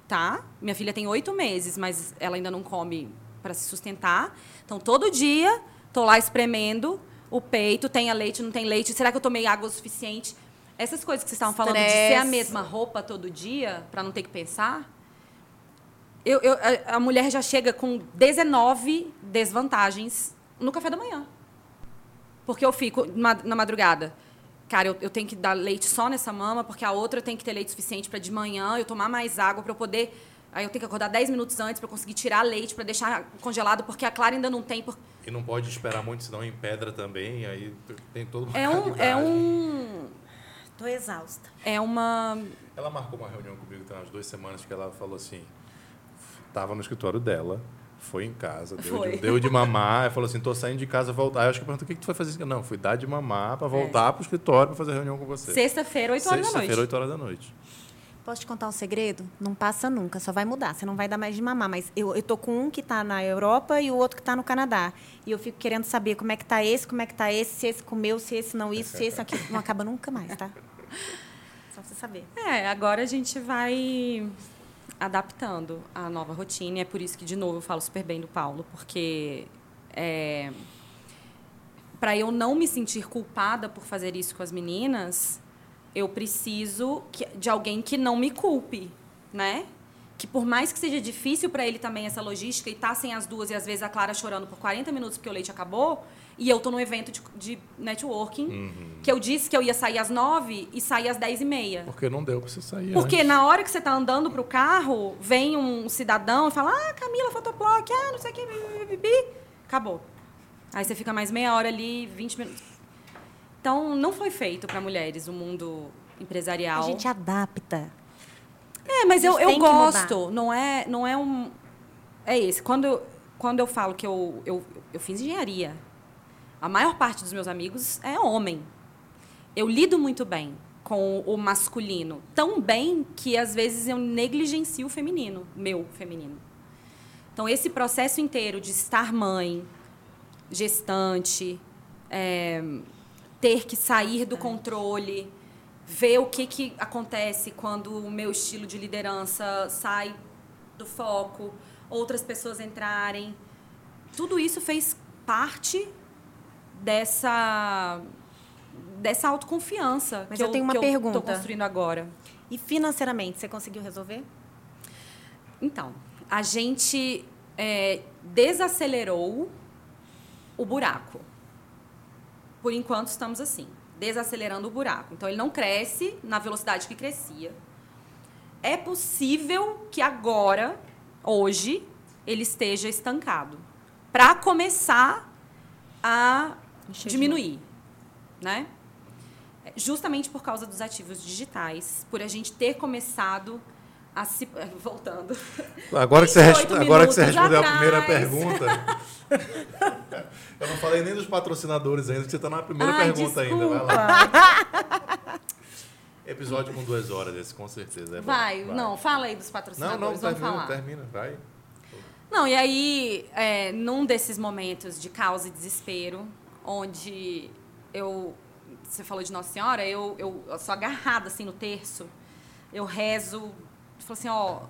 tá? Minha filha tem oito meses, mas ela ainda não come para se sustentar. Então, todo dia, tô lá espremendo o peito, tem a leite, não tem leite, será que eu tomei água o suficiente? Essas coisas que vocês estavam falando de ser a mesma roupa todo dia, para não ter que pensar. Eu, eu- a, a mulher já chega com 19 desvantagens no café da manhã. Porque eu fico na madrugada. Cara, eu, eu tenho que dar leite só nessa mama, porque a outra tem que ter leite suficiente para de manhã eu tomar mais água para eu poder. Aí eu tenho que acordar 10 minutos antes para conseguir tirar leite, para deixar congelado, porque a Clara ainda não tem. por- E não pode esperar muito, senão em pedra também, aí tem todo uma É um, é um. Tô exausta. É uma. Ela marcou uma reunião comigo tem umas duas semanas que ela falou assim, tava no escritório dela, foi em casa, deu, Foi. De, deu de mamar, ela falou assim, tô saindo de casa, voltar. Aí eu acho que eu perguntei, o que, que tu foi fazer? Não, fui dar de mamar para voltar pro escritório para fazer reunião com você. Sexta-feira, 8 horas da Sexta-feira, noite. 8 horas da noite. Posso te contar um segredo? Não passa nunca, só vai mudar. Você não vai dar mais de mamar. Mas eu, eu tô com um que tá na Europa e o outro que tá no Canadá. E eu fico querendo saber como é que tá esse, como é que tá esse, se esse comeu, se esse não isso, se esse aqui. Não acaba nunca mais, tá? Só pra você saber. É, agora a gente vai adaptando a nova rotina. e É por isso que, de novo, eu falo super bem do Paulo, porque é, para eu não me sentir culpada por fazer isso com as meninas, eu preciso que- de alguém que não me culpe, né? Que por mais que seja difícil para ele também essa logística e tá sem as duas e às vezes a Clara chorando por 40 minutos porque o leite acabou, e eu tô num evento de, de networking, que eu disse que eu ia sair às 9 e sair às 10 e meia. Porque não deu para você sair Porque antes. na hora que você tá andando pro carro, vem um cidadão e fala: Ah, Camila, fotoblock, ah, não sei o que, bi, bi, bi." acabou. Aí você fica mais meia hora ali, 20 minutos. Então, não foi feito para mulheres o mundo empresarial. A gente adapta. É, mas eu, eu gosto. Não é, não é um. É esse. Quando, eu- quando eu falo que eu, eu, eu fiz engenharia, a maior parte dos meus amigos é homem. Eu lido muito bem com o masculino. Tão bem que, às vezes, eu negligencio o feminino, meu feminino. Então, esse processo inteiro de estar mãe, gestante, é, ter que sair do controle, ver o que, que acontece quando o meu estilo de liderança sai do foco, outras pessoas entrarem. Tudo isso fez parte dessa dessa autoconfiança Mas que eu tenho uma que pergunta. Eu tô construindo agora. E financeiramente, você conseguiu resolver? Então, a gente é, desacelerou o buraco. Por enquanto, estamos assim, desacelerando o buraco. Então, ele não cresce na velocidade que crescia. É possível que agora, hoje, ele esteja estancado. Para começar a Diminuir, né? Justamente por causa dos ativos digitais, por a gente ter começado a se... Voltando. Agora que você, 28 resp- agora que você respondeu a atrás. primeira pergunta. eu não falei nem dos patrocinadores ainda, que você está na primeira Ai, pergunta ainda. Vai lá. Episódio com duas horas esse, com certeza. é bom. Vai, não, fala aí dos Não, patrocinadores, não, vamos termina, falar. termina, vai. Não, e aí, é, num desses momentos de caos e desespero, onde eu. Você falou de Nossa Senhora, eu, eu, eu sou agarrada assim no terço, eu rezo, falo assim, ó.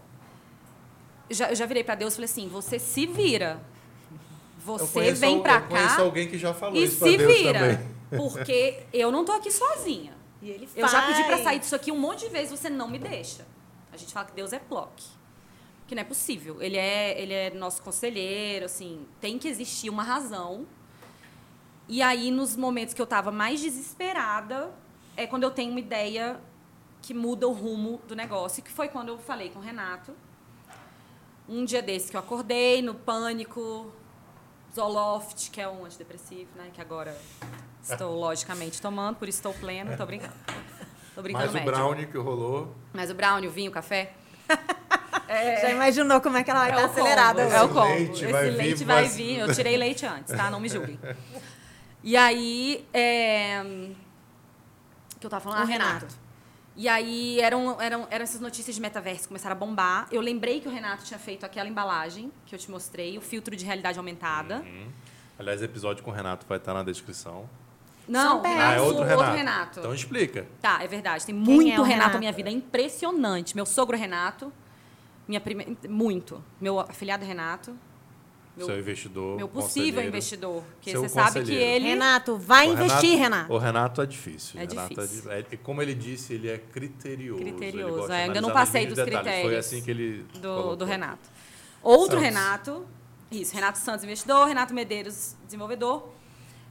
Já, eu já virei pra Deus e falei assim: você se vira. Você conheço vem pra eu conheço cá alguém que já falou e isso se Deus vira. também. Porque eu não tô aqui sozinha. E ele Eu já pedi pra sair disso aqui um monte de vezes, você não me deixa. A gente fala que Deus é bloque. Que não é possível. Ele é, ele é nosso conselheiro, assim, tem que existir uma razão. E aí, nos momentos que eu tava mais desesperada, é quando eu tenho uma ideia que muda o rumo do negócio, que foi quando eu falei com o Renato. Um dia desse que eu acordei, no pânico, Zoloft, que é um antidepressivo, né? Que agora estou logicamente tomando, por isso estou pleno, tô brincando. Tô brincando Mais o médio. brownie que rolou. Mas o brownie, o vinho, o café. Já imaginou como é que ela vai estar o combo, acelerada É hoje? o combo. leite Esse vai vir, leite vai mas- vir. Eu tirei leite antes, tá? Não me julguem. E aí. É... O que eu tava falando? Ah, O Renato. Renato. E aí eram, eram, eram essas notícias de metaverso que começaram a bombar. Eu lembrei que o Renato tinha feito aquela embalagem que eu te mostrei, o filtro de realidade aumentada. Uhum. Aliás, o episódio com o Renato vai estar na descrição. Não. Renato, Ah, é outro o Renato. Renato. Então explica. Tá, é verdade. Tem muito é Renato, Renato? na minha vida. É impressionante. Meu sogro Renato, minha primeira. Muito. Meu afilhado Renato. Meu, seu investidor. meu possível investidor. Porque Seu você sabe que ele. Renato, vai O investir, Renato. O Renato é difícil. É Renato difícil. É, di- é- como ele disse, ele é criterioso. Criterioso, é, ainda não passei dos detalhes. Foi critérios assim que ele. do, do Renato. Outro Santos. Renato, isso, Renato Santos, investidor, Renato Medeiros, desenvolvedor.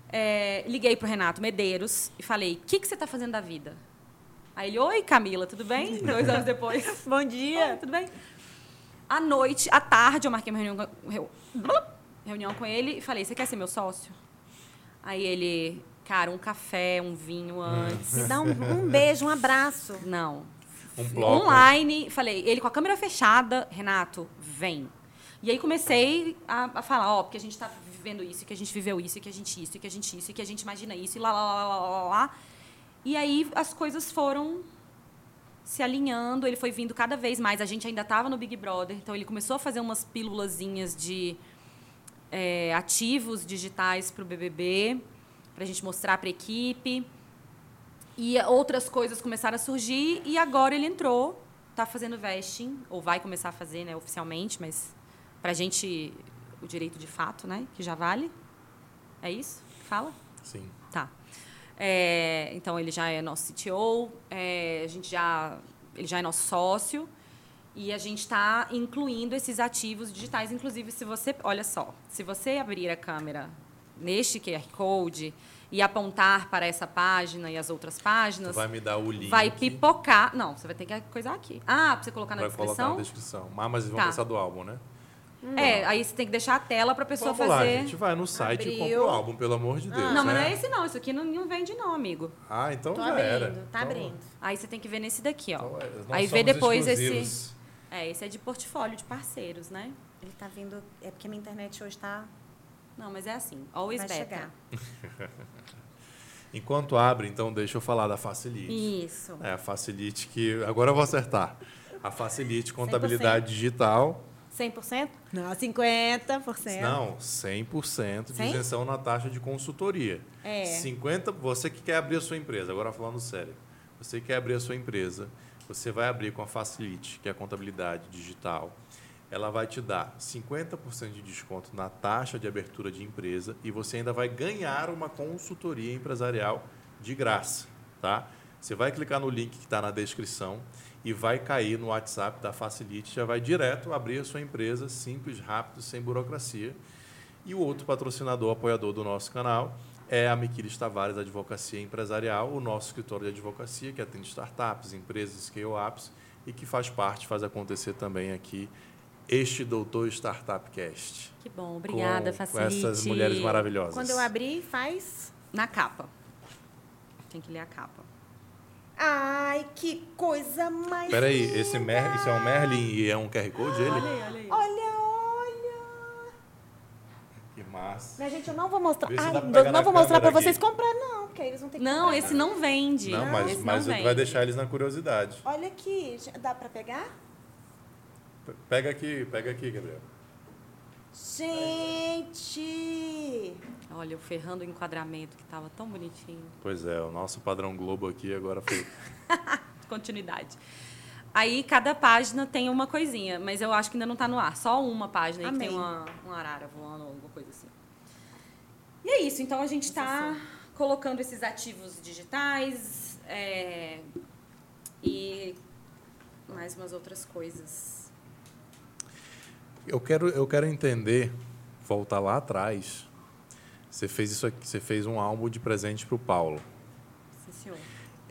É, liguei pro Renato Medeiros e falei: o que, que você está fazendo da vida? Aí ele, oi Camila, tudo bem? Dois anos depois. Bom Oi, dia. tudo bem? À noite, à tarde, eu marquei uma reunião, reu- reunião com ele e falei: você quer ser meu sócio? Aí ele, cara, um café, um vinho antes. Me dá um, um beijo, um abraço. Não. Um bloco. Online, falei, ele com a câmera fechada, Renato, vem. E aí comecei a, a falar, ó, porque a gente está vivendo isso, que a gente viveu isso, e que a gente isso, e que a gente isso, e que a gente imagina isso, e lá, lá, lá, lá, lá, lá. E aí as coisas foram se alinhando, ele foi vindo cada vez mais. A gente ainda estava no Big Brother, então ele começou a fazer umas pílulazinhas de é, ativos digitais para o BBB, para a gente mostrar para a equipe. E outras coisas começaram a surgir e agora ele entrou, está fazendo vesting, ou vai começar a fazer né, oficialmente, mas para a gente o direito de fato, né, que já vale. É isso? Fala? Sim. Tá. É, então ele já é nosso CTO, é, a gente já, ele já é nosso sócio e a gente está incluindo esses ativos digitais. Inclusive, se você, olha só, se você abrir a câmera neste QR Code e apontar para essa página e as outras páginas, Vai me dar o link. vai pipocar. Não, você vai ter que coisar aqui. Ah, para você colocar na Vai colocar descrição? na descrição. Ah, mas vão Tá. pensar do álbum, né? É, aí você tem que deixar a tela para a pessoa Vamos lá, fazer. a gente vai no site e compra o álbum, pelo amor de Deus. Não, mas não né? é esse não. Isso aqui não, não vende não, amigo. Ah, então Tô já abrindo, era. tá Então- abrindo. Aí você tem que ver nesse daqui, ó. então é, nós Aí vê depois exclusivos. esse. É, esse é de portfólio de parceiros, né? Ele tá vindo. É porque minha internet hoje tá. Não, mas é assim. Always Vai beta. chegar. Enquanto abre, então deixa eu falar da Facilite. Isso. É, a Facilite que... Agora eu vou acertar. A Facilite Contabilidade Digital. 100%? Não, 50%. Não, 100% de Cem? isenção na taxa de consultoria. É. 50, você que quer abrir a sua empresa, agora falando sério. Você que quer abrir a sua empresa, você vai abrir com a Facilite, que é a contabilidade digital. Ela vai te dar 50% de desconto na taxa de abertura de empresa e você ainda vai ganhar uma consultoria empresarial de graça, tá? Você vai clicar no link que está na descrição e vai cair no WhatsApp da Facilite, já vai direto abrir a sua empresa, simples, rápido, sem burocracia. E o outro patrocinador, apoiador do nosso canal, é a Miquiles Tavares Advocacia Empresarial, o nosso escritório de advocacia que atende startups, empresas, scale-ups e que faz parte, faz acontecer também aqui este Doutor Startup Cast. Que bom, obrigada, com, Facilite. Com essas mulheres maravilhosas. Quando eu abrir, faz. Na capa. Tem que ler a capa. Ai, que coisa mais. Peraí, linda. esse Mer, isso é um Merlin e é um QR Code ele? aí, olha aí. Olha, olha. Que massa. Minha gente, eu não vou mostrar. Ai, pra não vou mostrar pra vocês comprar, não, porque eles vão ter que Não, comprar. esse não vende. Não, mas, esse mas não vai deixar eles na curiosidade. Olha aqui, dá pra pegar? P- Pega aqui, pega aqui, Gabriel. Gente! Olha, eu ferrando o enquadramento que tava tão bonitinho. Pois é, o nosso padrão Globo aqui agora foi. Continuidade. Aí cada página tem uma coisinha, mas eu acho que ainda não está no ar. Só uma página aí que tem Amém. uma, uma arara voando ou alguma coisa assim. E é isso. Então a gente está colocando esses ativos digitais é, e mais umas outras coisas. Eu quero, eu quero entender, voltar lá atrás. Você fez isso aqui, você fez um álbum de presente para o Paulo. Sim, senhor.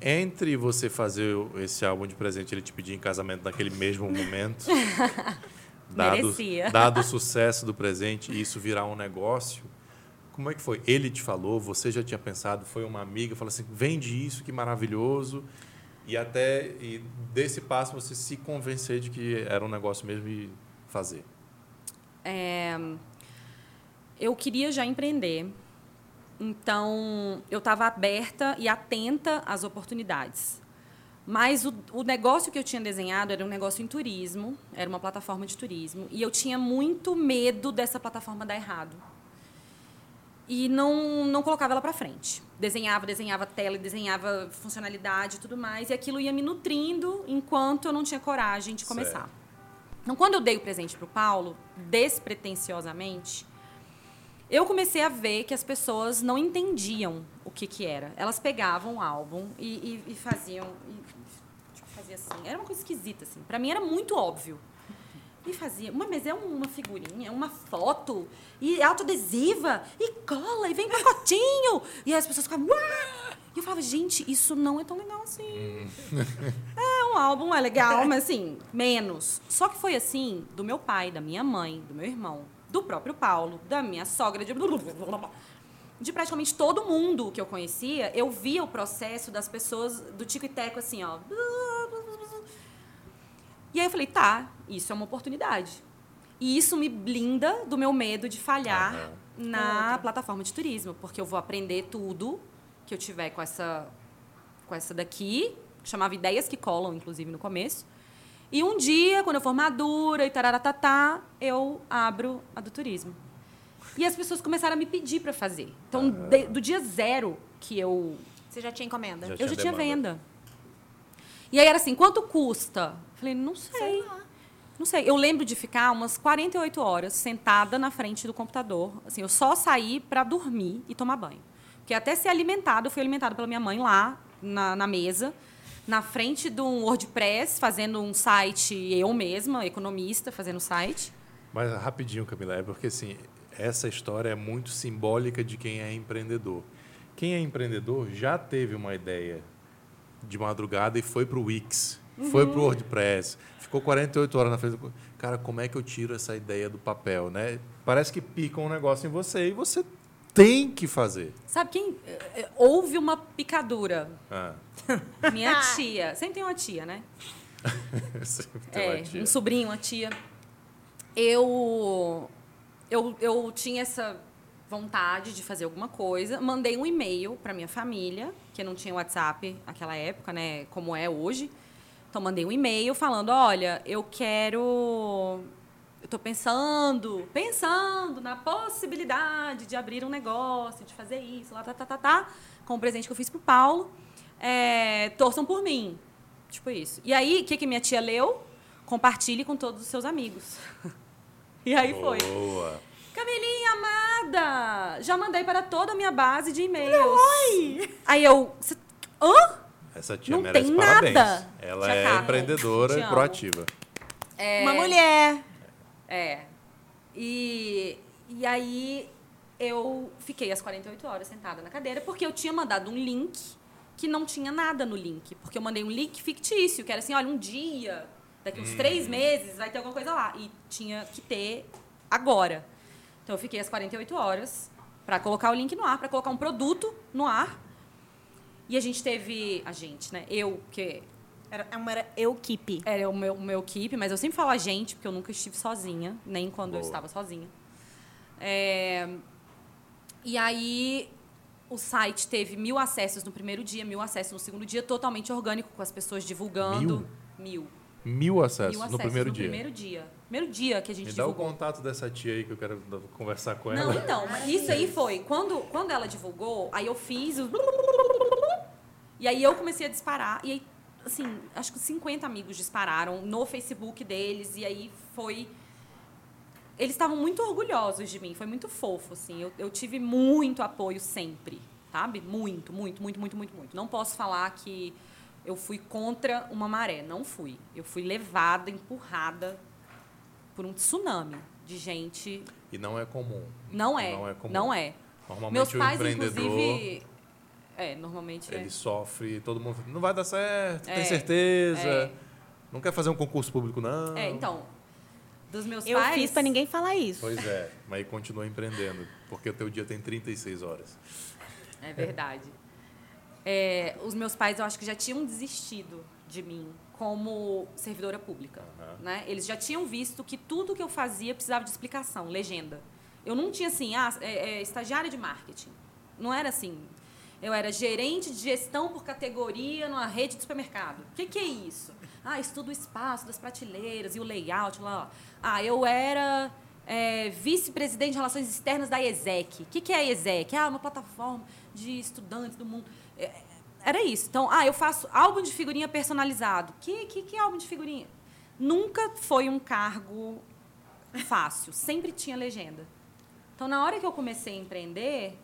Entre você fazer esse álbum de presente ele te pedir em casamento naquele mesmo momento, Dado, Merecia. dado o sucesso do presente e isso virar um negócio, como é que foi? Ele te falou, você já tinha pensado, foi uma amiga, falou assim, vende isso, que maravilhoso. E até e desse passo você se convencer de que era um negócio mesmo e fazer. Eu queria já empreender. Então, eu estava aberta e atenta às oportunidades. Mas o, o negócio que eu tinha desenhado era um negócio em turismo, era uma plataforma de turismo, e eu tinha muito medo dessa plataforma dar errado. E não, não colocava ela para frente. Desenhava, desenhava tela, desenhava funcionalidade e tudo mais, e aquilo ia me nutrindo enquanto eu não tinha coragem de começar. Certo. Então, quando eu dei o presente para o Paulo, despretensiosamente, eu comecei a ver que as pessoas não entendiam o que, que era. Elas pegavam o álbum e, e- e faziam. E, tipo, fazia assim. Era uma coisa esquisita, assim. Para mim era muito óbvio. E fazia. Uma, mas é uma figurinha, uma foto, e autoadesiva, e cola, e vem pacotinho. E as pessoas ficavam. E eu falava, gente, isso não é tão legal assim. É, um álbum é legal, mas assim, menos. Só que foi assim do meu pai, da minha mãe, do meu irmão, do próprio Paulo, da minha sogra, de, de praticamente todo mundo que eu conhecia, eu via o processo das pessoas do tico e teco assim, ó. E aí eu falei, tá, isso é uma oportunidade. E isso me blinda do meu medo de falhar Aham. na plataforma de turismo, porque eu vou aprender tudo que eu tiver com essa com essa daqui, que chamava Ideias que Colam, inclusive, no começo. E um dia, quando eu for madura e tararatá, eu abro a do turismo. E as pessoas começaram a me pedir para fazer. Então, de- do dia zero que eu Você já tinha encomenda? Já eu já tinha demanda. venda. E aí era assim, quanto custa? Falei, não sei. Sei lá. Não sei. Eu lembro de ficar umas 48 horas sentada na frente do computador. Assim, eu só saí para dormir e tomar banho. Porque até ser alimentado, eu fui alimentado pela minha mãe lá na, na mesa, na frente de um WordPress, fazendo um site eu mesma, economista, fazendo site. Mas rapidinho, Camila, é porque assim, essa história é muito simbólica de quem é empreendedor. Quem é empreendedor já teve uma ideia de madrugada e foi para o Wix, foi para o WordPress, ficou 48 horas na frente do... Cara, como é que eu tiro essa ideia do papel, né? Parece que pica um negócio em você e você tem que fazer. Sabe quem? eh, eh, Houve uma picadura. Ah, Minha tia. Sempre tem uma tia, né? sempre tem É, uma tia. um sobrinho, uma tia. Eu, eu, eu tinha essa vontade de fazer alguma coisa. Mandei um e-mail para minha família, que não tinha WhatsApp naquela época, né? Como é hoje. Então, mandei um e-mail falando: olha, eu quero. Eu estou pensando, pensando na possibilidade de abrir um negócio, de fazer isso, lá, tá, tá, tá, tá, com o presente que eu fiz pro Paulo. É, torçam por mim. Tipo isso. E aí, o que, que minha tia leu? Compartilhe com todos os seus amigos. E aí foi. Boa. Camilinha amada! Já mandei para toda a minha base de e-mails. Oi! Aí eu. "Cê- Hã? Essa tia Não merece tem parabéns. nada. Ela Tia é Carla, empreendedora e proativa. Uma mulher. É. E, e aí eu fiquei as 48 horas sentada na cadeira, porque eu tinha mandado um link que não tinha nada no link. Porque eu mandei um link fictício, que era assim, olha, um dia, daqui uns três meses, vai ter alguma coisa lá. E tinha que ter agora. Então eu fiquei as 48 horas para colocar o link no ar, para colocar um produto no ar. E a gente teve. A gente, né? Eu, que Era uma era equipe. era o meu, o meu equipe, mas eu sempre falo a gente, porque eu nunca estive sozinha, nem quando eu Boa. estava sozinha. É, e aí, o site teve mil acessos no primeiro dia, mil acessos no segundo dia, totalmente orgânico, com as pessoas divulgando. Mil. Mil acessos, Mil no acessos primeiro no dia. primeiro dia. Primeiro dia que a gente Me dá o divulgou. contato dessa tia aí que eu quero conversar com Não, ela. então, mas isso aí foi. Quando, quando ela divulgou, aí eu fiz o. E aí eu comecei a disparar. E aí, assim, acho que 50 amigos dispararam no Facebook deles. E aí foi. Eles estavam muito orgulhosos de mim. Foi muito fofo, assim. Eu, eu tive muito apoio sempre, sabe? Muito, muito, muito, muito, muito, muito. Não posso falar que eu fui contra uma maré. Não fui. Eu fui levada, empurrada por um tsunami de gente E não é comum. não é. Não é comum. Não é. Normalmente Meus o pais, empreendedor, inclusive. É, normalmente ele é. sofre, todo mundo fala, não vai dar certo, É, tem certeza. é. Não quer fazer um concurso público, não. É, então. dos meus Eu pais. fiz para ninguém falar isso. Pois é, mas aí continua empreendendo, porque o teu dia tem 36 horas. É verdade. É, os meus pais, eu acho que já tinham desistido de mim como servidora pública. Né? Eles já tinham visto que tudo que eu fazia precisava de explicação, legenda. Eu não tinha assim, ah, é, é, estagiária de marketing. Não era assim. Eu era gerente de gestão por categoria numa rede de supermercado. O que, que é isso? Ah, estudo o espaço das prateleiras e o layout lá. Ah, eu era é, vice-presidente de relações externas da ESEC. O que, que é a ESEC? Ah, uma plataforma de estudantes do mundo. É, era isso. Então, ah, eu faço álbum de figurinha personalizado. Que, que, que é álbum de figurinha? Nunca foi um cargo fácil. Sempre tinha legenda. Então, na hora que eu comecei a empreender,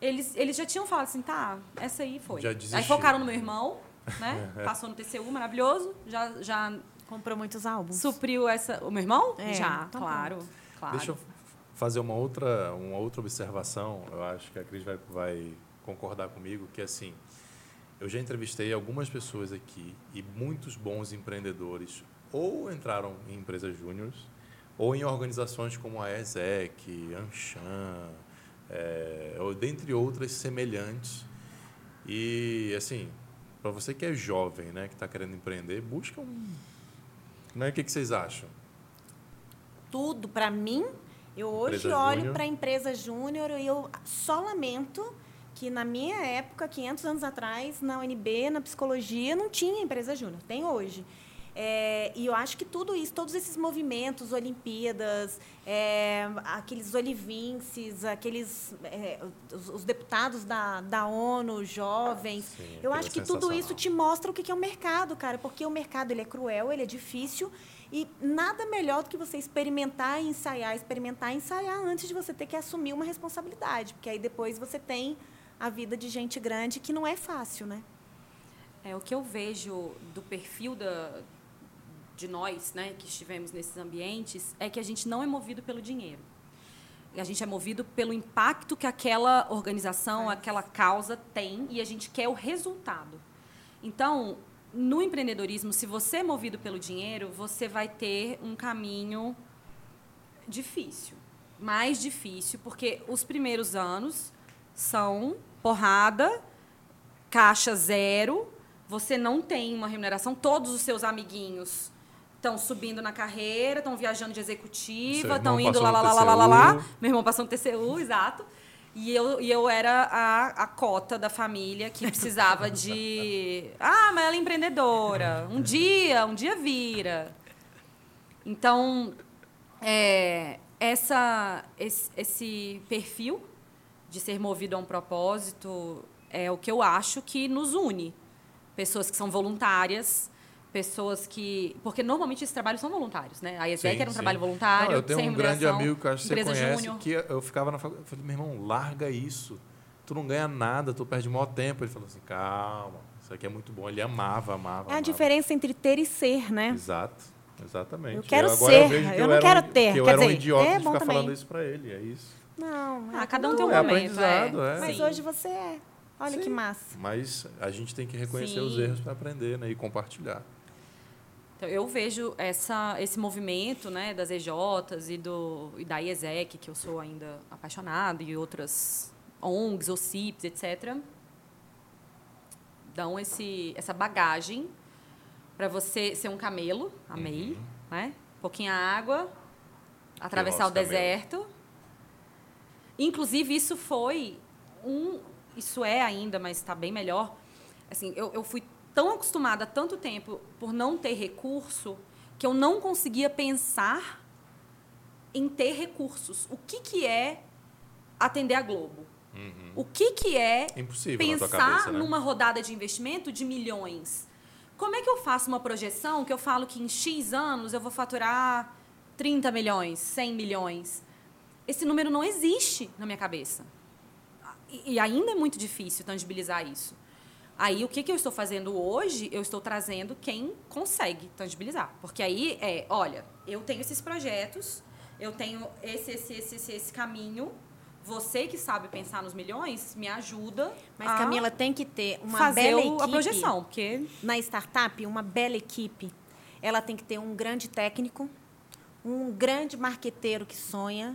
eles, eles já tinham falado assim, tá, essa aí foi. Já aí focaram no meu irmão, né? Passou no TCU, maravilhoso. Já, já Comprou muitos álbuns. supriu essa... O meu irmão? É, já, então claro. claro. Deixa eu fazer uma outra, uma outra observação, eu acho que a Cris vai, vai concordar comigo, que assim, eu já entrevistei algumas pessoas aqui e muitos bons empreendedores ou entraram em empresas júniores ou em organizações como a ESEC, Anshan, é, ou dentre outras semelhantes. E, assim, para você que é jovem, né, que está querendo empreender, busca um... Né, o que, que vocês acham? Tudo para mim, eu hoje Empresa olho para a empresa júnior e eu só lamento que na minha época, 500 anos atrás, na UNB, na psicologia, não tinha empresa júnior. Tem hoje. É, e eu acho que tudo isso, todos esses movimentos, Olimpíadas, é, aqueles olivinces, aqueles é, os, os deputados da, da ONU, jovens, Sim, eu aquilo acho é que tudo isso te mostra o que que é o mercado, cara, porque o mercado ele é cruel, ele é difícil e nada melhor do que você experimentar e ensaiar, experimentar e ensaiar antes de você ter que assumir uma responsabilidade, porque aí depois você tem a vida de gente grande que não é fácil, né? É, o que eu vejo do perfil da, de nós, né, que estivemos nesses ambientes, é que a gente não é movido pelo dinheiro. A gente é movido pelo impacto que aquela organização, Faz. aquela causa tem e a gente quer o resultado. Então, no empreendedorismo, se você é movido pelo dinheiro, você vai ter um caminho difícil. Mais difícil, porque os primeiros anos são porrada, caixa zero, você não tem uma remuneração, todos os seus amiguinhos estão subindo na carreira, estão viajando de executiva, estão indo lá, lá, lá, lá, lá, lá. Meu irmão passou no TCU, exato. E eu, e eu era a, a cota da família que precisava de. Ah, mas ela é empreendedora. Um dia, um dia vira. Então, é, essa, esse, esse perfil de ser movido a um propósito é o que eu acho que nos une. Pessoas que são voluntárias, pessoas que. Porque normalmente esses trabalhos são voluntários, né? A ESEC Sim, era um sim. trabalho voluntário. Não, eu tenho sem um grande remuneração, amigo que eu acho que você conhece, júnior. que eu ficava na faculdade, eu falei, meu irmão, larga isso. Tu não ganha nada, tu perde maior tempo. Ele falou assim, calma, isso aqui é muito bom. Ele amava, amava, É a amava. diferença entre ter e ser, né? Exato, exatamente. Eu quero agora ser, vejo que eu não quero um- ter. Que eu Quer era um dizer, idiota é de ficar também. falando isso pra ele, é isso. Não, Ah, é cada um tem um É momento. aprendizado, é. Mas Sim. hoje você é. Olha Sim. que massa. Mas a gente tem que reconhecer Sim. os erros para aprender né, e compartilhar. Então, eu vejo essa, esse movimento né, das EJs e, do, e da IESEC, que eu sou ainda apaixonada, e outras ONGs, OCIPs, etc., dão esse, essa bagagem para você ser um camelo, amei, né? pouquinha água, atravessar o gosto de camelo. deserto. Inclusive, isso foi um... Isso é ainda, mas está bem melhor. Assim, eu, eu fui tão acostumada há tanto tempo por não ter recurso que eu não conseguia pensar em ter recursos. O que, que é atender a Globo? O que, que é Impossível pensar cabeça, né? numa rodada de investimento de milhões? Como é que eu faço uma projeção que eu falo que em X anos eu vou faturar 30 milhões, 100 milhões? Esse número não existe na minha cabeça. E ainda é muito difícil tangibilizar isso. Aí, o que, que eu estou fazendo hoje? Eu estou trazendo quem consegue tangibilizar. Porque aí é, olha, eu tenho esses projetos, eu tenho esse, esse, esse, esse, esse caminho. Você que sabe pensar nos milhões, me ajuda Mas, Camila, tem que ter uma fazer bela o- equipe. a projeção. Porque Na startup, uma bela equipe. Ela tem que ter um grande técnico, um grande marqueteiro que sonha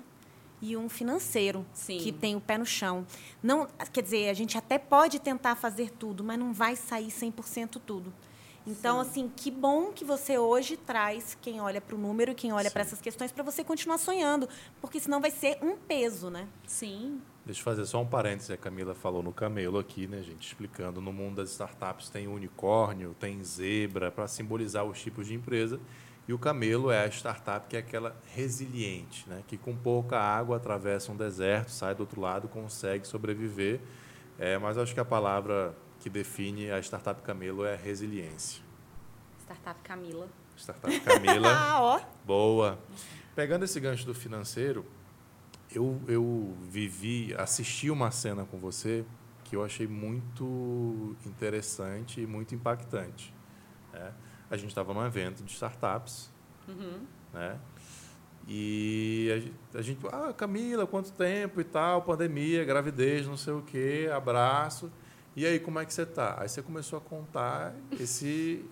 e um financeiro Sim. que tem o pé no chão. Não, quer dizer, a gente até pode tentar fazer tudo, mas não vai sair 100% tudo. Então, assim, que bom que você hoje traz quem olha para o número, quem olha para essas questões, para você continuar sonhando, porque senão vai ser um peso, né? Sim. Deixa eu fazer só um parêntese. A Camila falou no camelo aqui, né, gente? Explicando. No mundo das startups tem unicórnio, tem zebra, para simbolizar os tipos de empresa. E o camelo é a startup que é aquela resiliente, né? que com pouca água atravessa um deserto, sai do outro lado, consegue sobreviver. É, mas acho que a palavra que define a startup camelo é resiliência. Startup Camila. Startup Camila. Ah, ó. Boa. Pegando esse gancho do financeiro, eu, eu vivi, assisti uma cena com você que eu achei muito interessante e muito impactante. né? A gente estava num evento de startups, né? E a gente, ah, Camila, quanto tempo e tal, pandemia, gravidez, não sei o quê, abraço. E aí, como é que você tá? Aí você começou a contar esse,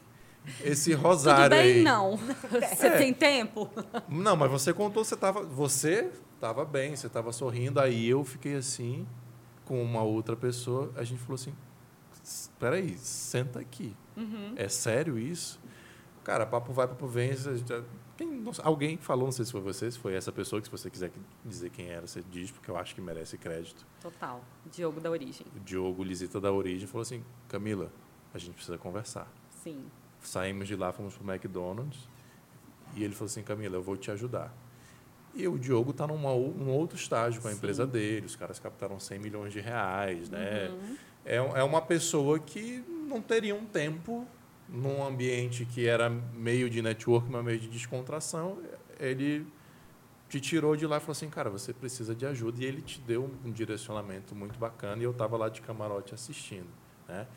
esse rosário Tudo bem? aí. Não. Você É. tem tempo? Não, mas você contou, você tava, você tava bem, você tava sorrindo. Aí eu fiquei assim, com uma outra pessoa. A gente falou assim: espera aí, senta aqui. É sério isso? Cara, papo vai, papo vem. Quem, não sei, alguém falou, não sei se foi você, se foi essa pessoa, que se você quiser dizer quem era, você diz, porque eu acho que merece crédito. Total. Diogo da origem. O Diogo Lisita da Origem falou assim: Camila, a gente precisa conversar. Sim. Saímos de lá, fomos para o McDonald's. E ele falou assim: Camila, eu vou te ajudar. E o Diogo está num um outro estágio com a Sim. empresa dele. Os caras captaram 100 milhões de reais. Né? Uhum. É, é uma pessoa que não teria um tempo num ambiente que era meio de network, mas meio de descontração. Ele te tirou de lá e falou assim: cara, você precisa de ajuda. E ele te deu um direcionamento muito bacana. E eu estava lá de camarote assistindo. Né?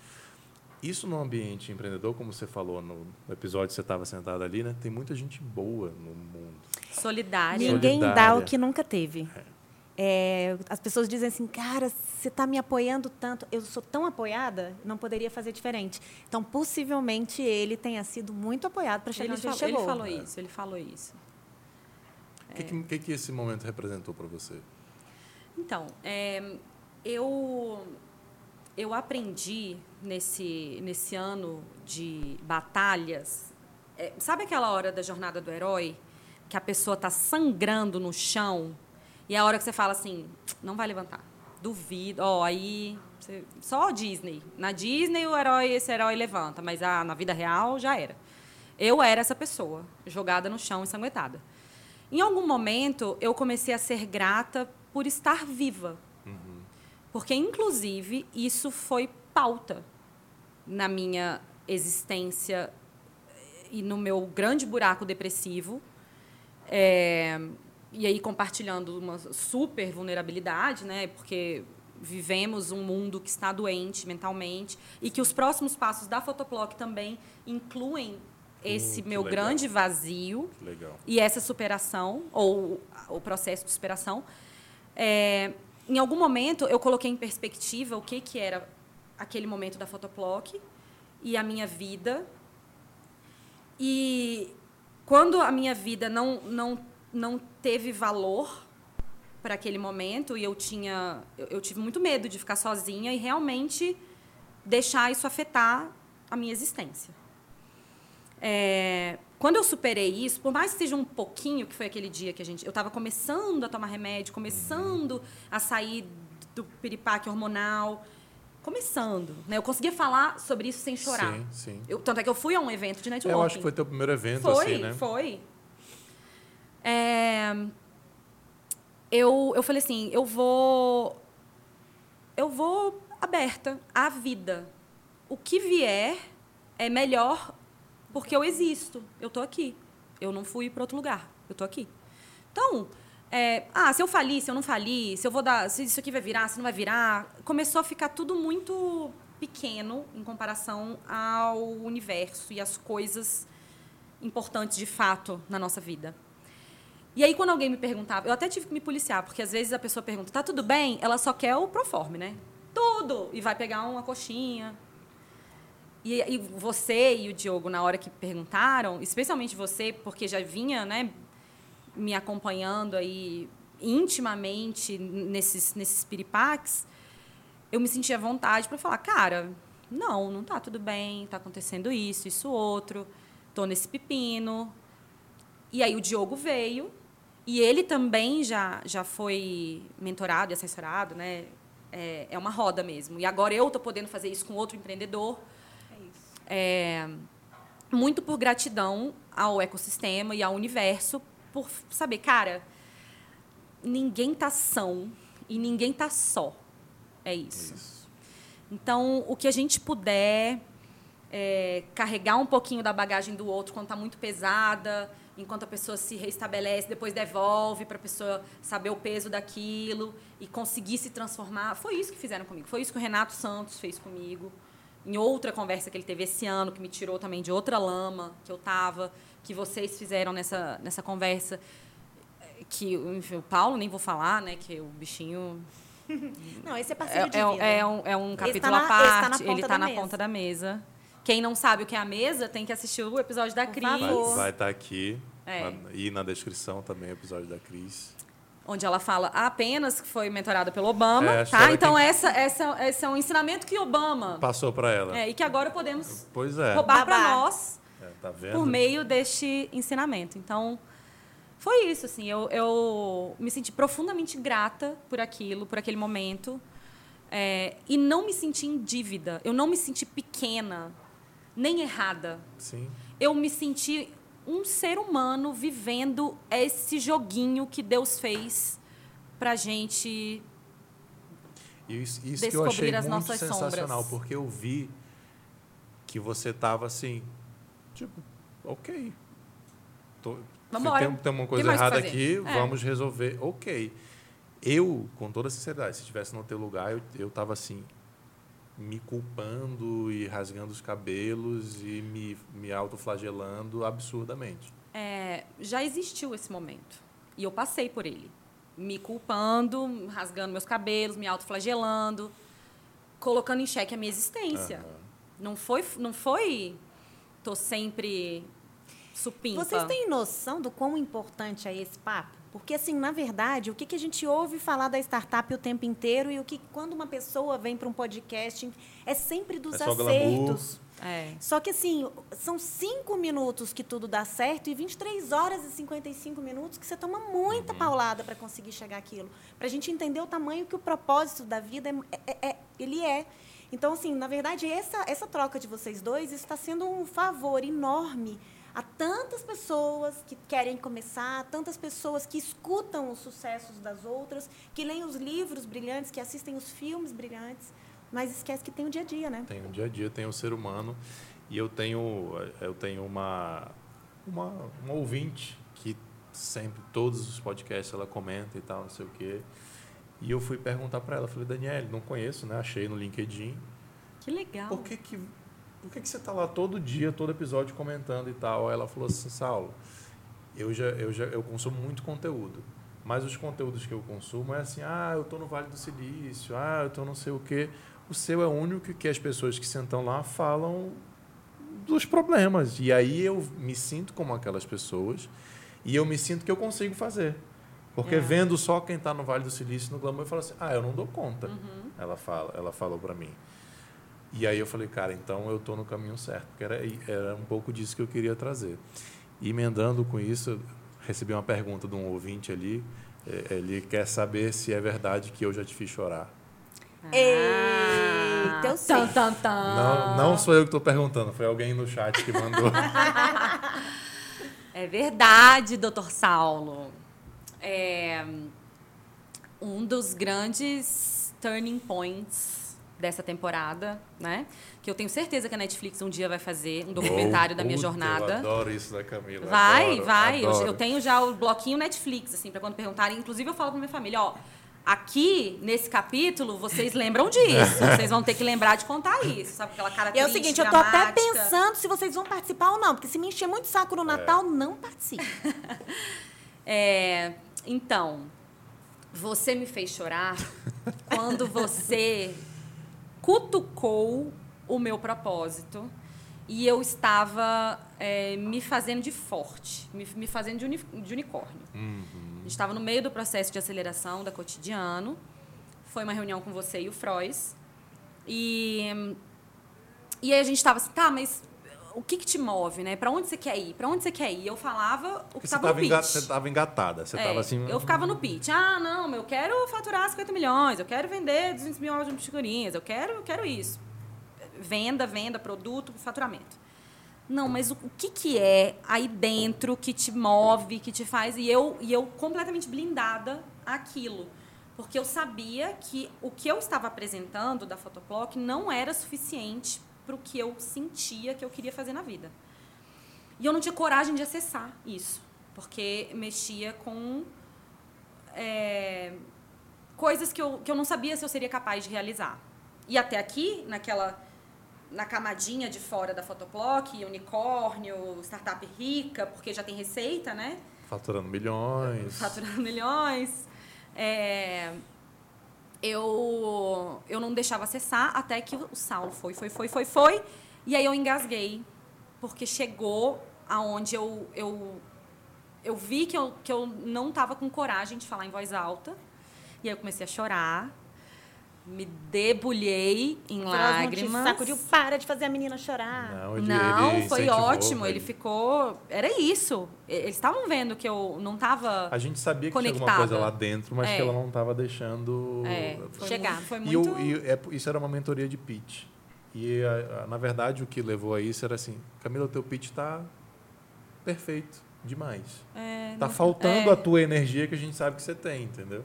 Isso no ambiente empreendedor, como você falou no episódio que você estava sentado ali, né? Tem muita gente boa no mundo. Solidária. Ninguém dá Solidária. o que nunca teve. É, as pessoas dizem assim, cara, você está me apoiando tanto, eu sou tão apoiada, não poderia fazer diferente. Então, possivelmente, ele tenha sido muito apoiado para chegar Ele, onde fal- ele chegou. ele falou isso, ele falou isso. O que, que, que que esse momento representou para você? Então, é, eu, eu aprendi nesse, nesse ano de batalhas. é, sabe aquela hora da jornada do herói? Que a pessoa está sangrando no chão e a hora que você fala assim: não vai levantar. Duvido. Ó, aí. você- só Disney. Na Disney, o herói, esse herói levanta, mas ah, na vida real já era. Eu era essa pessoa, jogada no chão, ensanguentada. Em algum momento, eu comecei a ser grata por estar viva. Porque, inclusive, isso foi pauta na minha existência e no meu grande buraco depressivo. É, e aí, compartilhando uma super vulnerabilidade, né? Porque vivemos um mundo que está doente mentalmente e que os próximos passos da Fotoplock também incluem esse que meu legal. grande vazio e essa superação, ou o processo de superação, é, em algum momento eu coloquei em perspectiva o que, que era aquele momento da Fotoplock e a minha vida. E quando a minha vida não, não, não teve valor para aquele momento e eu tinha eu, eu tive muito medo de ficar sozinha e realmente deixar isso afetar a minha existência. É, quando eu superei isso, por mais que seja um pouquinho, que foi aquele dia que a gente, eu estava começando a tomar remédio, começando a sair do piripaque hormonal, começando, né? Eu conseguia falar sobre isso sem chorar. Sim, sim. Eu- tanto é que eu fui a um evento de networking. Eu acho que foi teu primeiro evento, Foi, assim, né? foi. É, eu, eu falei assim, eu vou... Eu vou aberta à vida. O que vier é melhor porque eu existo. Eu tô aqui. Eu não fui para outro lugar. Eu tô aqui. Então, é, ah, se eu falir, se eu não falir, se eu vou dar, se isso aqui vai virar, se não vai virar, começou a ficar tudo muito pequeno em comparação ao universo e às coisas importantes de fato na nossa vida. E aí, quando alguém me perguntava, eu até tive que me policiar, porque às vezes a pessoa pergunta, tá tudo bem? Ela só quer o proforme, né? Tudo! E vai pegar uma coxinha. E, e você e o Diogo, na hora que perguntaram, especialmente você, porque já vinha, né, me acompanhando aí intimamente nesses, nesses piripaques, eu me sentia à vontade para falar, cara, não, não tá tudo bem, tá acontecendo isso, isso outro, tô nesse pepino. E aí o Diogo veio, e ele também já, já foi mentorado e assessorado, né? É, é uma roda mesmo. E agora eu tô podendo fazer isso com outro empreendedor. É isso. É, muito por gratidão ao ecossistema e ao universo, por saber, cara, ninguém tá são e ninguém tá só. É isso. Isso. Então, o que a gente puder é, carregar um pouquinho da bagagem do outro quando está muito pesada, enquanto a pessoa se restabelece, depois devolve para a pessoa saber o peso daquilo e conseguir se transformar. Foi isso que fizeram comigo. Foi isso que o Renato Santos fez comigo. Em outra conversa que ele teve esse ano, que me tirou também de outra lama que eu estava, que vocês fizeram nessa, nessa conversa. Que enfim, o Paulo, nem vou falar, né? Que o bichinho Não, esse é parceiro de é, vida. é, é um, é um capítulo tá na- à parte. ele tá na Ele está na da ponta da mesa. Quem não sabe o que é a mesa tem que assistir o episódio da Por Cris, Vai favor. vai estar aqui É. e na descrição também o episódio da Cris. onde ela fala apenas que foi mentorada pelo Obama, É, que tá? Então tem- essa, essa, esse é um ensinamento que Obama Passou para ela. é, e que agora podemos Pois é. roubar para nós É, tá vendo? por meio deste ensinamento. Então foi isso, assim. Eu, eu me senti profundamente grata por aquilo, por aquele momento. É, e não me senti em dívida. Eu não me senti pequena, nem errada. Sim. Eu me senti um ser humano vivendo esse joguinho que Deus fez pra gente. Isso, isso que eu Descobrir achei as muito nossas sensacional, sombras. porque eu vi que você tava assim, tipo, ok. Tô, Vambora. Tem, tem uma coisa errada aqui, É. vamos resolver, ok. Eu, com toda sinceridade, se estivesse no teu lugar, eu, eu tava assim, me culpando e rasgando os cabelos e me, me autoflagelando absurdamente. É, já existiu esse momento. E eu passei por ele. Me culpando, rasgando meus cabelos, me autoflagelando, colocando em xeque a minha existência. Aham. Não foi, não foi. Tô sempre supimpa. Vocês têm noção do quão importante é esse papo? Porque, assim, na verdade, o que, que a gente ouve falar da startup o tempo inteiro e o que, quando uma pessoa vem para um podcast, é sempre dos É acertos. É. Só que, assim, são cinco minutos que tudo dá certo e 23 horas e 55 minutos que você toma muita Uhum. paulada para conseguir chegar àquilo. Para a gente entender o tamanho que o propósito da vida é, é- é- ele é. Então, assim, na verdade, essa, essa troca de vocês dois está sendo um favor enorme a tantas pessoas que querem começar, tantas pessoas que escutam os sucessos das outras, que leem os livros brilhantes, que assistem os filmes brilhantes, mas esquece que tem o dia a dia, né? Tem o dia a dia, tem o ser humano e eu tenho eu tenho uma uma, uma ouvinte que sempre todos os podcasts ela comenta e tal, não sei o quê. E eu fui perguntar para ela, falei: "Daniele, não conheço, né? Achei no LinkedIn. Que legal. Por que que por que que você tá lá todo dia, todo episódio comentando e tal?" Aí ela falou assim: "Saulo, eu já eu já eu consumo muito conteúdo. Mas os conteúdos que eu consumo é assim, ah, eu tô no Vale do Silício, ah, eu tô não sei o quê. O seu é o único que as pessoas que sentam lá falam dos problemas. E aí eu me sinto como aquelas pessoas e eu me sinto que eu consigo fazer. Porque É. vendo só quem está no Vale do Silício, no Glamour, eu falo assim, ah, eu não dou conta. Uhum. Ela, fala, ela falou para mim. E aí eu falei, cara, então eu estou no caminho certo. Porque era, era um pouco disso que eu queria trazer. E emendando com isso, recebi uma pergunta de um ouvinte ali. eh, Ele quer saber se é verdade que eu já te fiz chorar. Eita, eu sei. Tan, tan, tan. Não, não sou eu que estou perguntando, foi alguém no chat que mandou. É verdade, doutor Saulo. É um dos grandes turning points dessa temporada, né? Que eu tenho certeza que a Netflix um dia vai fazer um documentário Oh, da minha puta, jornada. Eu adoro isso da Camila. Vai, adoro, vai. Eu, adoro. eu tenho já o bloquinho Netflix, assim, pra quando perguntarem. Inclusive, eu falo pra minha família, ó. Aqui, nesse capítulo, vocês lembram disso. Vocês vão ter que lembrar de contar isso, sabe? Aquela cara E é o triste, seguinte, eu tô até dramática. pensando se vocês vão participar ou não, porque se me encher muito saco no Natal, não participe. É, então, você me fez chorar quando você cutucou o meu propósito e eu estava é, me fazendo de forte, me, me fazendo de, uni, de unicórnio. Uhum. A gente estava no meio do processo de aceleração da cotidiano. Foi uma reunião com você e o Frois. E, e aí a gente estava assim, tá, mas o que, que te move, né? Para onde você quer ir? Para onde você quer ir? Eu falava o que Você estava no pitch. estava engatada. Você É, estava assim. Eu ficava no pitch. Ah, não, eu quero faturar 50 milhões, eu quero vender 200 mil de figurinhas, eu quero, eu quero isso. Venda, venda, produto, faturamento. Não, mas o, o que, que é aí dentro que te move, que te faz... E eu, e eu completamente blindada àquilo. Porque eu sabia que o que eu estava apresentando da Photoplock não era suficiente para o que eu sentia que eu queria fazer na vida. E eu não tinha coragem de acessar isso, porque mexia com é, coisas que eu, que eu não sabia se eu seria capaz de realizar. E até aqui, naquela na camadinha de fora da Photoplock, unicórnio, startup rica, porque já tem receita, né? Faturando milhões. Faturando milhões. É, eu, eu não deixava acessar até que o Saulo foi, foi, foi, foi, foi. E aí eu engasguei, porque chegou aonde eu, eu, eu vi que eu, que eu não estava com coragem de falar em voz alta. E aí eu comecei a chorar, me debulhei em lágrimas. sacudiu, para de fazer a menina chorar. Não, ele- Não, ele foi ótimo. Ele ficou. Era isso. E- Eles estavam vendo que eu não estava. A gente sabia que tinha alguma Conectada. coisa lá dentro, mas É. que ela não estava deixando. É, foi Chegar. Muito, foi E, muito. o- e é- isso era uma mentoria de pitch. E, a- a- na verdade, o que levou a isso era assim: Camila, o teu pitch está perfeito demais. é, Tá não- faltando é. a tua energia que a gente sabe que você tem, entendeu?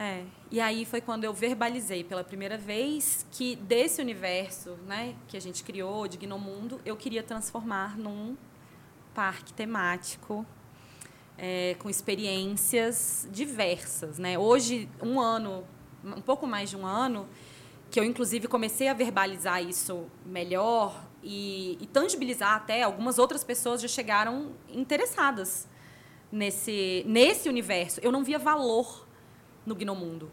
É. E aí foi quando eu verbalizei pela primeira vez que desse universo, né, que a gente criou de Gnomundo, eu queria transformar num parque temático é, com experiências diversas, né? Hoje, um ano, um pouco mais de um ano, que eu inclusive comecei a verbalizar isso melhor e, e tangibilizar até algumas outras pessoas já chegaram interessadas nesse nesse universo. Eu não via valor no Gnomundo.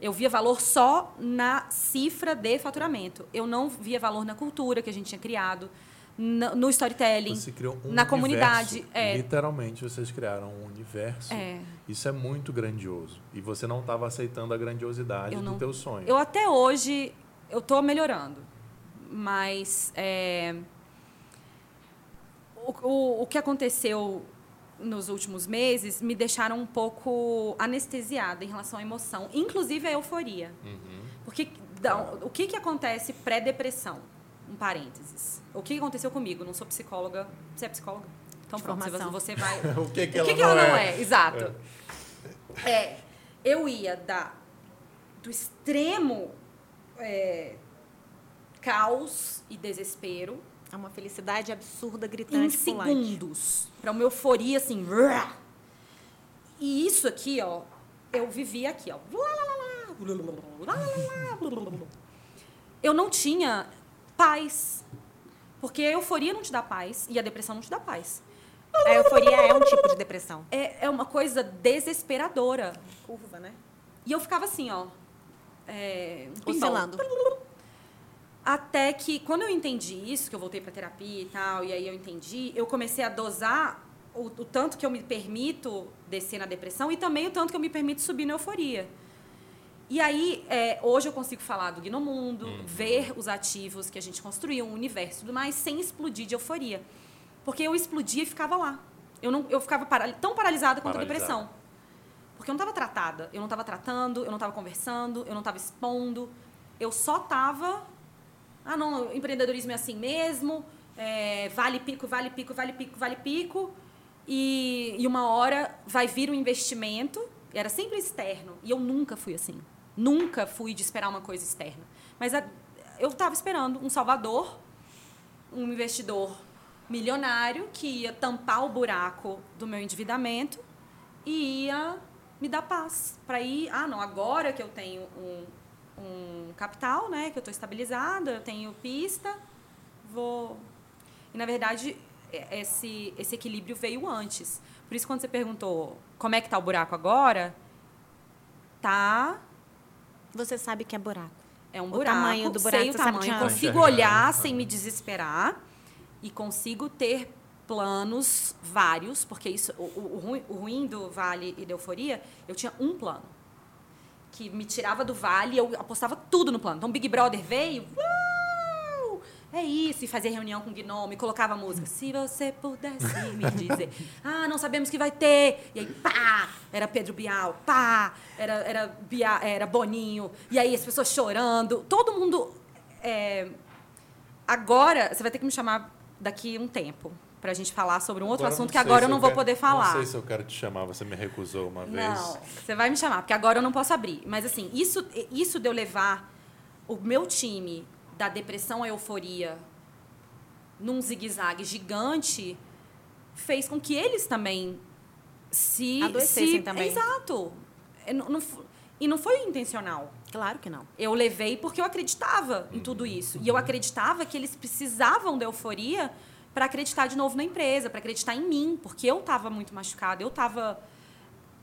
Eu via valor só na cifra de faturamento. Eu não via valor na cultura que a gente tinha criado, no storytelling. Você criou um na comunidade, universo. é. Literalmente, vocês criaram um universo. É. Isso é muito grandioso. E você não estava aceitando a grandiosidade Eu do não- teu sonho. Eu até hoje eu tô melhorando, mas é, o, o, o que aconteceu nos últimos meses me deixaram um pouco anestesiada em relação à emoção, inclusive a euforia. Uhum. Porque da- o que que acontece pré-depressão? Um parênteses. O que que aconteceu comigo? Não sou psicóloga. Você é psicóloga? Então De pronto, você- formação. você vai o que, que o ela, que, que não, ela não é? é? Exato. É, eu ia da, do extremo é, caos e desespero É uma felicidade absurda, em gritante, pulante. segundos para uma euforia assim. E isso aqui, ó, eu vivi aqui, ó. Eu não tinha paz. Porque a euforia não te dá paz e a depressão não te dá paz. A euforia é um tipo de depressão. É, é uma coisa desesperadora. Curva, né? E eu ficava assim, ó. É, um pinball. Oscilando. Até que, quando eu entendi isso, que eu voltei para terapia e tal, e aí eu entendi, eu comecei a dosar o, o tanto que eu me permito descer na depressão e também o tanto que eu me permito subir na euforia. E aí, é, hoje eu consigo falar do Gnomundo, ver os ativos que a gente construiu, o universo e tudo mais, sem explodir de euforia. Porque eu explodia e ficava lá. Eu, não, eu ficava paral- tão paralisada quanto a depressão. Porque eu não estava tratada. Eu não estava tratando, eu não estava conversando, eu não estava expondo. Eu só estava. Ah, não, empreendedorismo é assim mesmo. é, vale pico, vale pico, vale pico, vale pico. E, e uma hora vai vir um investimento. Era sempre externo. E eu nunca fui assim. Nunca fui de esperar uma coisa externa. Mas a- eu estava esperando um salvador, um investidor milionário que ia tampar o buraco do meu endividamento e ia me dar paz para ir ah não agora que eu tenho um, um capital né que eu estou estabilizada eu tenho pista vou e na verdade é- esse esse equilíbrio veio antes por isso quando você perguntou como é que tá o buraco agora tá Você sabe que é buraco. É um O buraco. tamanho do buraco, sei o sabe tamanho. Eu é- consigo olhar sem me desesperar e consigo ter planos vários, porque isso, o, o- o ruim, o ruim do Vale e da Euforia, eu tinha um plano. Que me tirava do Vale e eu apostava tudo no plano. Então, Big Brother veio, uau, é isso, e fazia reunião com o Gnome, colocava música. Se você pudesse me dizer, ah, não sabemos que vai ter. E aí, pá, era Pedro Bial, pá, era, era, Bia, era Boninho. E aí as pessoas chorando. Todo mundo. é, Agora, você vai ter que me chamar daqui um tempo pra gente falar sobre um outro Agora assunto que agora eu não vou quero- poder falar. Não sei se eu quero te chamar, você me recusou uma vez. Não, você vai me chamar, porque agora eu não posso abrir. Mas assim, isso, isso de eu levar o meu time da depressão à euforia num zigue-zague gigante fez com que eles também se... Adoecessem se, também. Exato. Não- não e não foi intencional. Claro que não. Eu levei porque eu acreditava em tudo isso. E eu acreditava que eles precisavam da euforia para acreditar de novo na empresa, para acreditar em mim, porque eu estava muito machucada, eu estava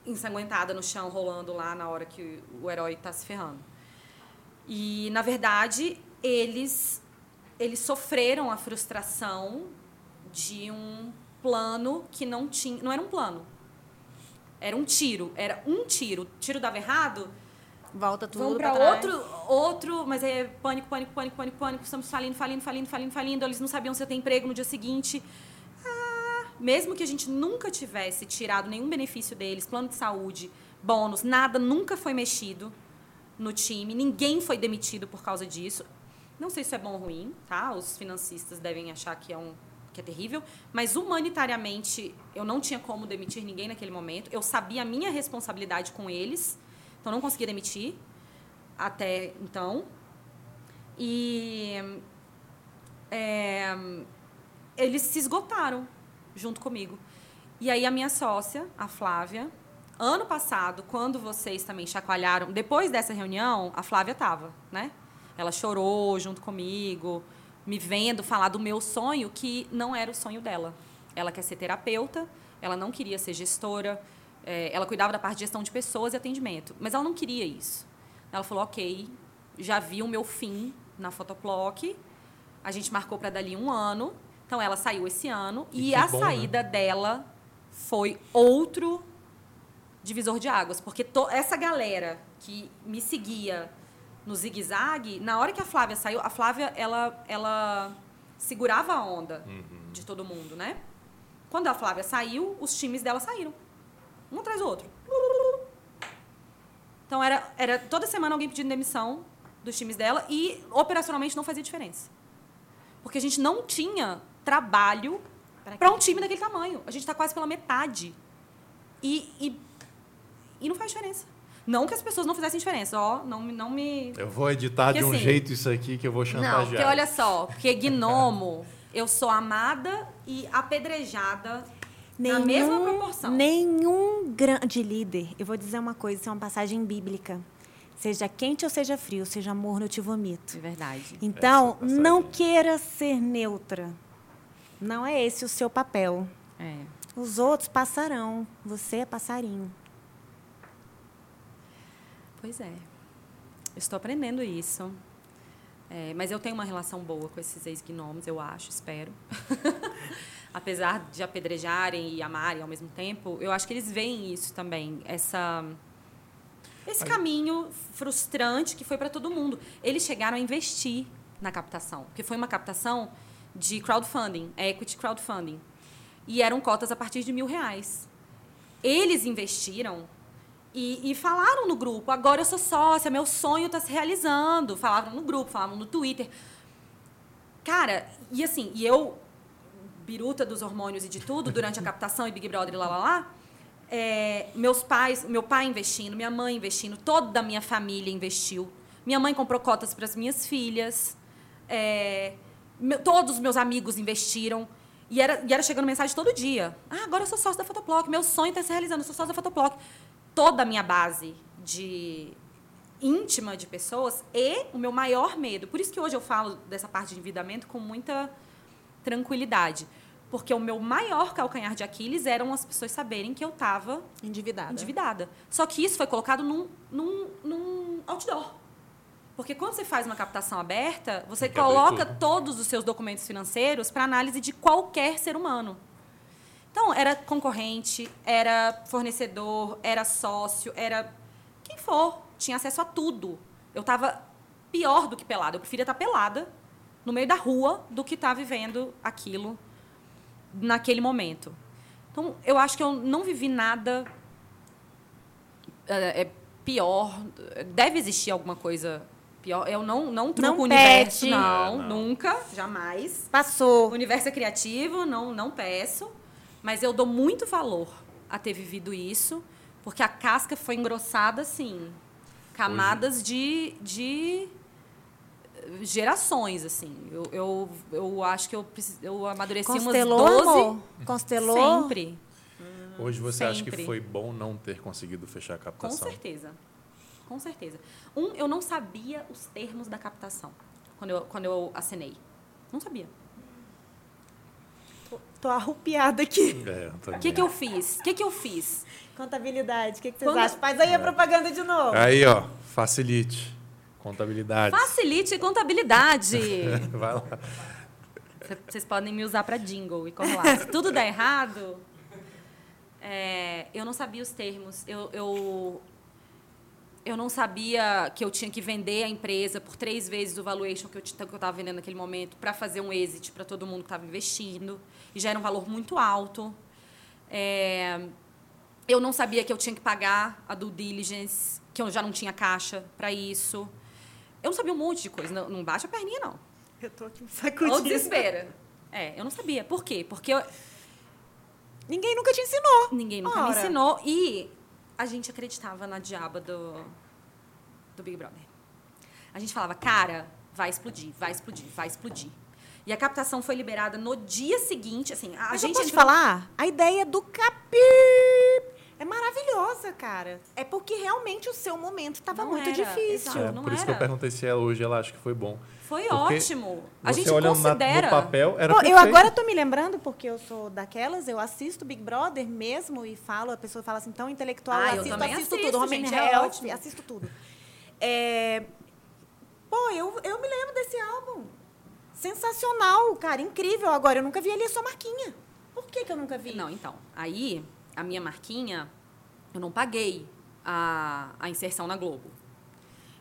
ensanguentada no chão, rolando lá na hora que o herói está se ferrando. E, na verdade, eles, eles sofreram a frustração de um plano que não tinha. Não era um plano. Era um tiro. Era um tiro. O tiro dava errado, Volta tudo Vão pra para trás. outro, outro, mas é pânico, pânico, pânico, pânico, pânico. Estamos falindo, falindo, falindo, falindo, falindo. Eles não sabiam se eu ter emprego no dia seguinte. Ah, mesmo que a gente nunca tivesse tirado nenhum benefício deles, plano de saúde, bônus, nada, nunca foi mexido no time. Ninguém foi demitido por causa disso. Não sei se é bom ou ruim, tá? Os financistas devem achar que é um que é terrível, mas humanitariamente eu não tinha como demitir ninguém naquele momento. Eu sabia a minha responsabilidade com eles, então não conseguia demitir até então. E é, eles se esgotaram junto comigo. E aí a minha sócia, a Flávia, ano passado, quando vocês também chacoalharam, depois dessa reunião, a Flávia estava, né? Ela chorou junto comigo, me vendo falar do meu sonho, que não era o sonho dela. Ela quer ser terapeuta, ela não queria ser gestora, é, ela cuidava da parte de gestão de pessoas e atendimento, mas ela não queria isso. Ela falou: ok, já vi o meu fim na Fotoplock, a gente marcou para dali um ano, então ela saiu esse ano, E e, a bom, né? saída dela foi outro divisor de águas, porque essa galera que me seguia no zigue-zague, na hora que a Flávia saiu, a Flávia ela ela segurava a onda Uhum. de todo mundo, né? Quando a Flávia saiu, os times dela saíram, um atrás do outro. Então era era toda semana alguém pedindo demissão dos times dela e operacionalmente não fazia diferença. Porque a gente não tinha trabalho Pra para um time daquele tamanho. A gente está quase pela metade. E, e, e não faz diferença. Não que as pessoas não fizessem diferença, ó, não, me- não me. Eu vou editar de Porque, um assim, jeito isso aqui que eu vou chantagear. Não, porque olha só, porque gnomo, eu sou amada e apedrejada na mesma proporção. Nenhum grande líder, eu vou dizer uma coisa, isso é uma passagem bíblica. Seja quente ou seja frio, seja morno eu te vomito. É verdade. Então, passagem. não queira ser neutra. Não é esse o seu papel. É. Os outros passarão. Você é passarinho. Pois é. Estou aprendendo isso. É, mas eu tenho uma relação boa com esses ex-gnomos, eu acho, espero. Apesar de apedrejarem e amarem ao mesmo tempo, eu acho que eles veem isso também, essa esse Mas- caminho frustrante que foi para todo mundo. Eles chegaram a investir na captação, porque foi uma captação de crowdfunding, equity crowdfunding, e eram cotas a partir de mil reais. Eles investiram e, e falaram no grupo, agora eu sou sócia, meu sonho está se realizando. Falavam no grupo, falavam no Twitter. Cara, e assim, e eu, biruta dos hormônios e de tudo, durante a captação e Big Brother e lá, lá, lá, é, meus pais, meu pai investindo, minha mãe investindo, toda a minha família investiu. Minha mãe comprou cotas para as minhas filhas. é, meu- todos os meus amigos investiram. E era, e era chegando mensagem todo dia. Ah, agora eu sou sócio da Fotoplock. Meu sonho está se realizando, eu sou sócio da Fotoplock. Toda a minha base de íntima de pessoas e o meu maior medo. Por isso que hoje eu falo dessa parte de endividamento com muita tranquilidade. Porque o meu maior calcanhar de Aquiles eram as pessoas saberem que eu estava Endividada. endividada. Só que isso foi colocado num, num, num outdoor. Porque quando você faz uma captação aberta, você Tem que abrir coloca todos os seus documentos financeiros para análise de qualquer ser humano. Então, era concorrente, era fornecedor, era sócio, era quem for, tinha acesso a tudo. Eu estava pior do que pelada. Eu preferia estar pelada no meio da rua do que estar vivendo aquilo naquele momento. Então, eu acho que eu não vivi nada é, é, pior. Deve existir alguma coisa pior. Eu não, não truco Não o universo, pede. não, É, não. nunca, jamais. O Passou. universo é criativo, não, não peço. Mas eu dou muito valor a ter vivido isso, porque a casca foi engrossada, assim. Camadas de, de eh, gerações, assim. Eu, eu, eu acho que eu, eu amadureci Constelou, umas 12. amor? Constelou? Sempre. Hoje você acha que Sempre. foi bom não ter conseguido fechar a Com captação? certeza. Com certeza. Um, eu não sabia os termos da captação quando eu, quando eu assinei. Não sabia. Tô arrupiada aqui. É. O que, que eu fiz? O que, que eu fiz? Contabilidade, o que, que vocês Quando- acham? Faz aí a propaganda de novo. Aí, ó, facilite. Contabilidade. Facilite contabilidade. Vai lá. Cê- Vocês podem me usar para jingle e como lá. Se tudo der errado, é, eu não sabia os termos. Eu, eu, eu não sabia que eu tinha que vender a empresa por três vezes o valuation que eu estava vendendo naquele momento para fazer um exit para todo mundo que estava investindo. E já era um valor muito alto. É, eu não sabia que eu tinha que pagar a due diligence, que eu já não tinha caixa para isso. Eu não sabia um monte de coisa. Não, não baixa a perninha, não. Eu tô aqui me Ou sacudindo. desespero. É, eu não sabia. Por quê? Porque eu- Ninguém nunca te ensinou. ninguém nunca me Ora. ensinou e a gente acreditava na diaba do, do Big Brother. A gente falava, cara, vai explodir, vai explodir, vai explodir. E a captação foi liberada no dia seguinte, assim, a Mas gente eu posso entrou- falar? A ideia do capi é maravilhosa, cara. É porque realmente o seu momento estava muito era, difícil. exato. É, não por isso que eu era. perguntei se ela hoje ela acha que foi bom. Foi Porque ótimo. A Você gente olhando na- considera. no papel, era Pô, eu agora tô me lembrando, porque eu sou daquelas, eu assisto Big Brother mesmo e falo, a pessoa fala assim, tão intelectual, Ah, eu eu assisto, também assisto, assisto, tudo, Homem gente, é ótimo. assisto tudo. É, Pô, eu, eu me lembro desse álbum. Sensacional, cara, incrível. Agora, eu nunca vi ali a sua marquinha. Por que, que eu nunca vi? Não, então. Aí, a minha marquinha, eu não paguei a, a inserção na Globo.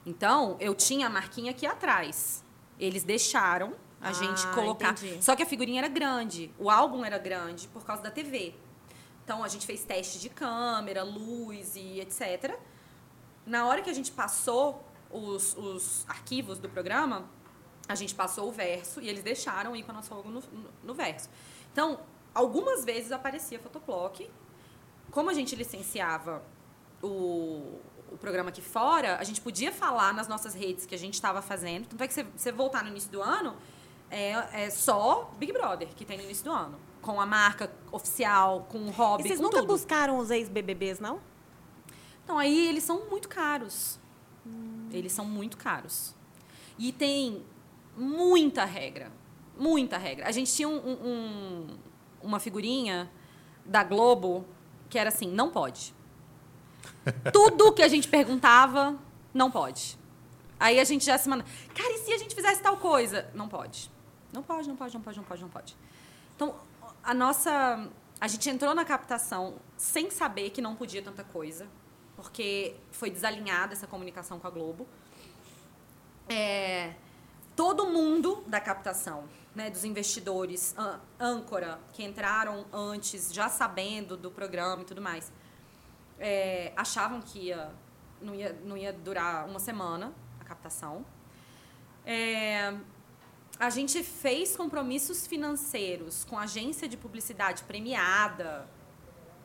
Então, eu tinha a marquinha aqui atrás. Eles deixaram a Ah, gente colocar. entendi. Só que a figurinha era grande, o álbum era grande por causa da TV. Então, a gente fez teste de câmera, luz e etc. Na hora que a gente passou os, os arquivos do programa, a gente passou o verso e eles deixaram ir com a nossa logo no, no- no verso. Então, algumas vezes aparecia Photoplock. Como a gente licenciava o, o programa aqui fora, a gente podia falar nas nossas redes que a gente estava fazendo. Tanto é que você, voltar no início do ano, é, é só Big Brother que tem no início do ano. Com a marca oficial, com o E hobby, vocês com nunca tudo. buscaram os ex-BBBs, não? Então, aí eles são muito caros. Eles são muito caros. E tem muita regra. Muita regra. A gente tinha um- um- uma figurinha da Globo que era assim: não pode. Tudo que a gente perguntava, não pode. Aí a gente já se manda. Cara, e se a gente fizesse tal coisa? Não pode. Não pode, não pode, não pode, não pode, não pode. Então, a nossa. A gente entrou na captação sem saber que não podia tanta coisa, porque foi desalinhada essa comunicação com a Globo. É, todo mundo da captação, né, dos investidores, ân- âncora, que entraram antes, já sabendo do programa e tudo mais, é, achavam que ia, não, ia, não ia durar uma semana a captação. É, a gente fez compromissos financeiros com agência de publicidade premiada,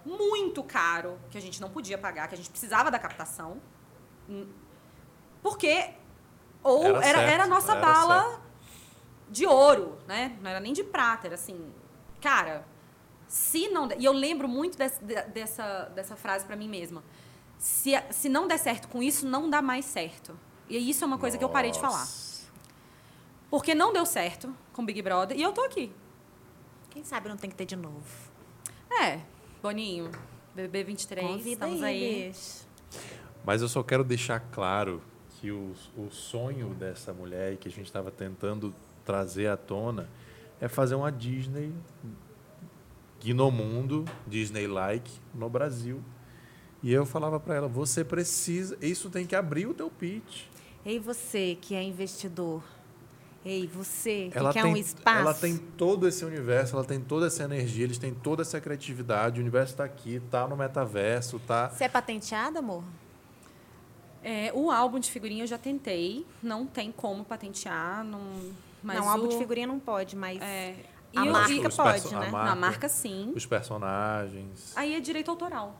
muito caro, que a gente não podia pagar, que a gente precisava da captação. Hum, Porque ou Era era, era, certo, a nossa era bala de ouro, né? Não era nem de prata, era assim, cara, se não, der- e eu lembro muito desse- dessa dessa frase pra mim mesma. Se, se não der certo com isso, não dá mais certo. E isso é uma coisa que eu parei de falar. Nossa. Porque não deu certo com Big Brother e eu tô aqui. Quem sabe não tem que ter de novo. É, Boninho, BB 23, Convida estamos aí, bicho. Mas eu só quero deixar claro que o, o sonho dessa mulher e que a gente estava tentando trazer à tona é fazer uma Disney Gnomundo, Disney-like, no Brasil. E eu falava para ela, você precisa, isso tem que abrir o teu pitch. Ei, você que é investidor. Ei, você que ela quer tem, um espaço. Ela tem todo esse universo, ela tem toda essa energia, eles têm toda essa criatividade. O universo está aqui, está no metaverso, tá. Você é patenteada, amor? É, o álbum de figurinha eu já tentei, não tem como patentear, não. Mas não, álbum o- de figurinha não pode, mas É, e a eu- marca pode, perso- né? a Na marca sim. Os personagens. Aí é direito autoral.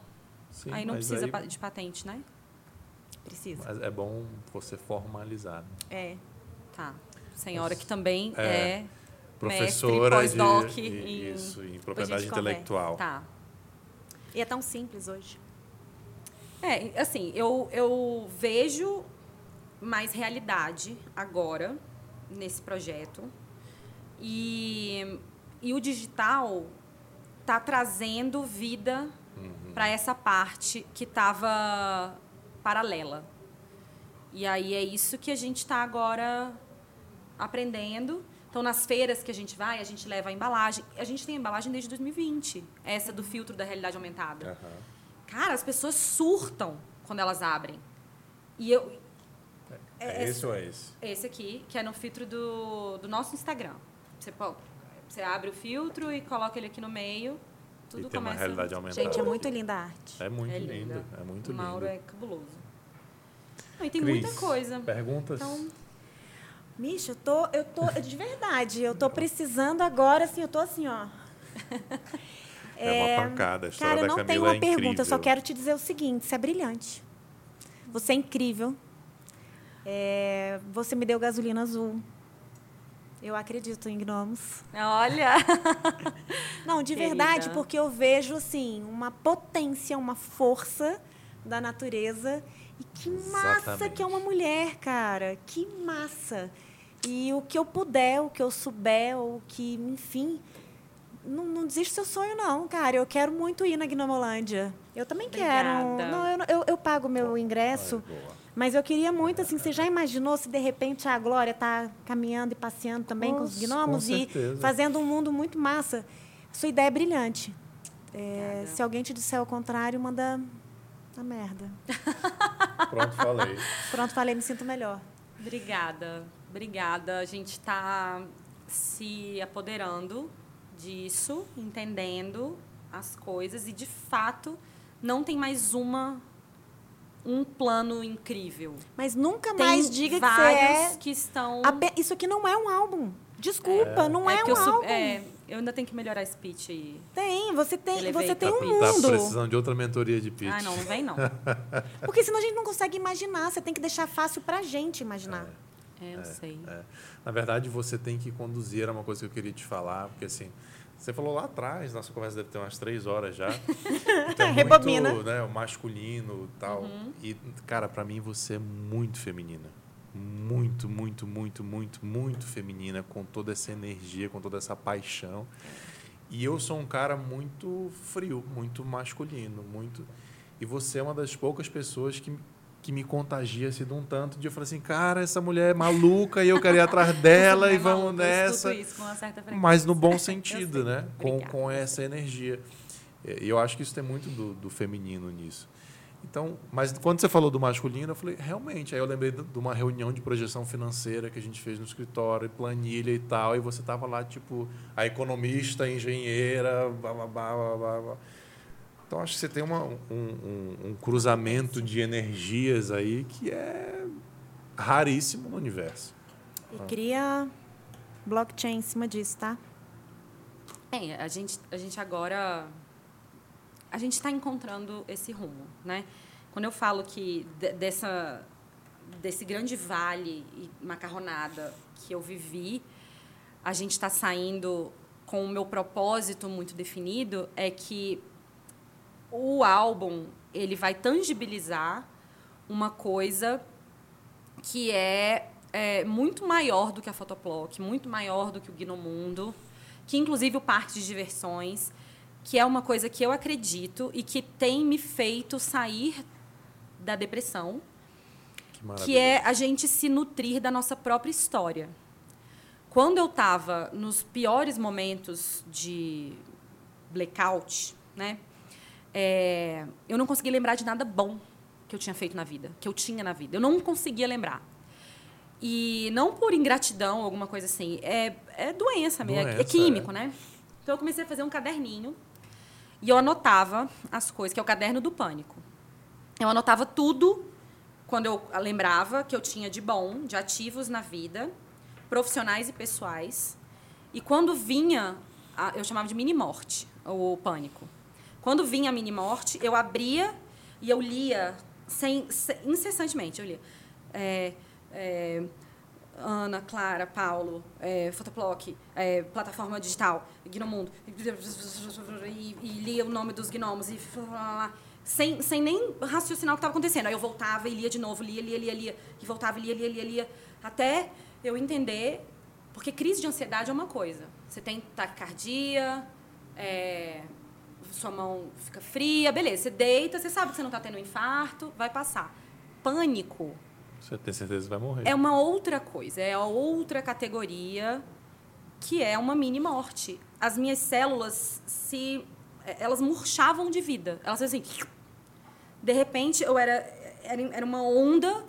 Sim, aí não mas precisa aí- de patente, né? precisa. mas é bom você formalizar. né? É. Tá. Senhora que também É. é. Professora Mestre, pós-doc de, em- isso, em propriedade intelectual. Tá. E é tão simples hoje. É, assim, eu, eu vejo mais realidade agora nesse projeto. E, e o digital tá trazendo vida para essa parte que estava paralela. E aí é isso que a gente está agora aprendendo. Então, nas feiras que a gente vai, a gente leva a embalagem. A gente tem a embalagem desde 2020, essa do filtro da realidade aumentada. Aham. Cara, as pessoas surtam quando elas abrem. E eu. É, esse ou é esse? Esse aqui, que é no filtro do, do nosso Instagram. Você, pô, você abre o filtro e coloca ele aqui no meio. Tudo e tem uma começa. realidade aumentada. Gente, é muito linda a arte. É muito É lindo. linda. É muito o lindo. Mauro é cabuloso. Não, e tem Cris, muita coisa. Perguntas? Então, Mixa, eu tô, eu tô, de verdade, eu tô precisando agora, assim, eu tô assim, ó. é, uma pancada. A história Cara, eu da não Camila tenho uma é pergunta, eu só quero te dizer o seguinte: você é brilhante. Você é incrível. É, você me deu gasolina azul. Eu acredito em gnomos. olha. Não, de Querida. verdade, porque eu vejo assim uma potência, uma força da natureza e que massa Exatamente. que é uma mulher, cara. Que massa. E o que eu puder, o que eu souber, o que, enfim, não, não desiste do seu sonho não, cara. Eu quero muito ir na Gnomolândia. Eu também quero. Obrigada. Não, eu, eu, eu pago meu ingresso. Ai, boa. Mas eu queria muito, assim, você já imaginou se de repente a Glória tá caminhando e passeando também com os gnomos com e fazendo um mundo muito massa? Sua ideia é brilhante. É, se alguém te disser o contrário, manda a merda. Pronto, falei. Pronto, falei, me sinto melhor. Obrigada, obrigada. A gente está se apoderando disso, entendendo as coisas e de fato não tem mais uma um plano incrível. Mas nunca Tem mais diga que você vários é. que estão ape- Isso aqui não é um álbum. Desculpa, não é, porque um álbum. é, eu ainda tenho que melhorar esse pitch aí. Tem, você tem, Elevei você tem um pitch. Tá mundo. precisando de outra mentoria de pitch. Ah, não, não vem não. Porque senão a gente não consegue imaginar. Você tem que deixar fácil pra gente imaginar. É, eu sei. É. Na verdade, você tem que conduzir, era uma coisa que eu queria te falar, porque assim, você falou lá atrás, nossa conversa deve ter umas três horas já. Então, é Rebobina. Muito, né, o masculino e tal. E, cara, pra mim você é muito feminina. Muito, muito, muito, muito, muito feminina, com toda essa energia, com toda essa paixão. E eu sou um cara muito frio, muito masculino, muito. E você é uma das poucas pessoas que, que me contagia assim, de um tanto de eu falar assim, cara, essa mulher é maluca e eu quero ir atrás dela e é vamos maluca, nessa. isso com uma certa frequência. Mas no bom sentido, né? Com, com essa energia. E eu acho que isso tem muito do, do feminino nisso. Então, mas quando você falou do masculino, eu falei, realmente. Aí eu lembrei de uma reunião de projeção financeira que a gente fez no escritório, planilha e tal, e você tava lá, tipo, a economista, a engenheira, blá, blá, blá, blá, blá. Então, acho que você tem uma- um, um- um cruzamento de energias aí que é raríssimo no universo. E cria blockchain em cima disso, tá? É, a gente, a gente agora. A gente está encontrando esse rumo, né? Quando eu falo que de- dessa, desse grande vale e macarronada que eu vivi, a gente está saindo com o meu propósito muito definido, é que o álbum ele vai tangibilizar uma coisa que é, é, muito maior do que a Photoplock, muito maior do que o Gnomundo, que inclusive o Parque de Diversões, que é uma coisa que eu acredito e que tem me feito sair da depressão. maravilhoso. que é a gente se nutrir da nossa própria história. Quando eu estava nos piores momentos de blackout, né, é, eu não conseguia lembrar de nada bom que eu tinha feito na vida, que eu tinha na vida. Eu não conseguia lembrar. E não por ingratidão ou alguma coisa assim, é, é doença mesmo, é- é, químico, é. né? Então eu comecei a fazer um caderninho e eu anotava as coisas, que é o caderno do pânico. Eu anotava tudo quando eu lembrava que eu tinha de bom, de ativos na vida, profissionais e pessoais. E quando vinha, eu chamava de mini morte, o pânico. Quando vinha a mini morte, eu abria e eu lia sem, sem- incessantemente. Eu lia. É, é, Ana, Clara, Paulo, é, Photoplock, é, plataforma digital, Gnomundo, e, e lia o nome dos gnomos, e sem, sem nem raciocinar o que estava acontecendo. Aí eu voltava e lia de novo, lia, lia, lia, lia, e voltava, lia, lia, lia, lia, até eu entender, porque crise de ansiedade é uma coisa. Você tem taquicardia, é, sua mão fica fria, beleza, você deita, você sabe que você não está tendo um infarto, vai passar. Pânico Você tem certeza que vai morrer. é uma outra coisa, é a outra categoria que é uma mini morte. As minhas células se elas murchavam de vida. Elas assim, de repente eu era era, uma onda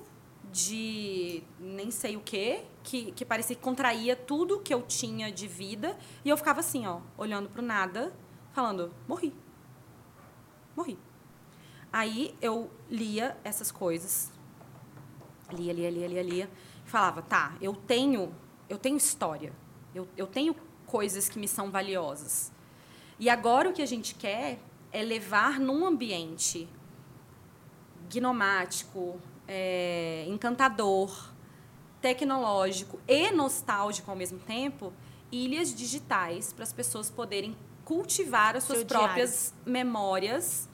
de nem sei o quê, que, que parecia que contraía tudo que eu tinha de vida e eu ficava assim, ó, olhando para o nada, falando, morri. Morri. Aí eu lia essas coisas, lia, lia, lia, lia, lia, falava, tá, eu tenho, eu tenho história, eu, eu tenho coisas que me são valiosas. E agora o que a gente quer é levar num ambiente gnomático, é, encantador, tecnológico e nostálgico ao mesmo tempo, ilhas digitais para as pessoas poderem cultivar as suas Seu próprias memórias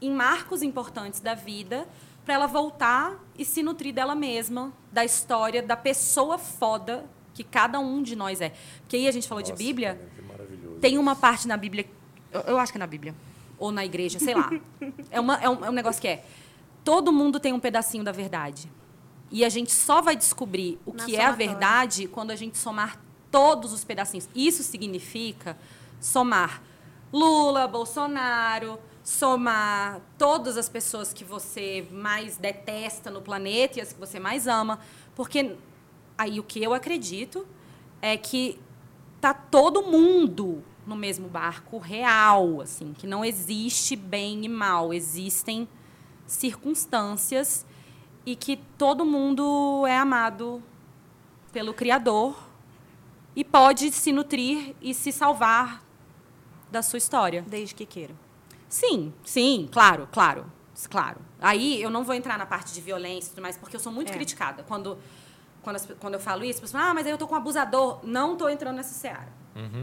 em marcos importantes da vida para ela voltar e se nutrir dela mesma, da história, da pessoa foda que cada um de nós é. Porque aí a gente falou de Nossa, Bíblia, que maravilhoso. tem uma parte na Bíblia, eu, acho que é na Bíblia, ou na igreja, sei lá. É, uma, é, um, é um negócio que é, todo mundo tem um pedacinho da verdade. E a gente só vai descobrir o Na que é a somatória. verdade quando a gente somar todos os pedacinhos. Isso significa somar Lula, Bolsonaro, somar todas as pessoas que você mais detesta no planeta e as que você mais ama, porque aí o que eu acredito é que tá todo mundo no mesmo barco real, assim, que não existe bem e mal, existem circunstâncias e que todo mundo é amado pelo Criador e pode se nutrir e se salvar da sua história. Desde que queira. Sim, sim, claro, claro, claro. Aí eu não vou entrar na parte de violência e tudo mais, porque eu sou muito É. criticada. Quando, quando, as- quando eu falo isso, as pessoas falam, ah, mas aí eu tô com um abusador. Não tô entrando nessa seara.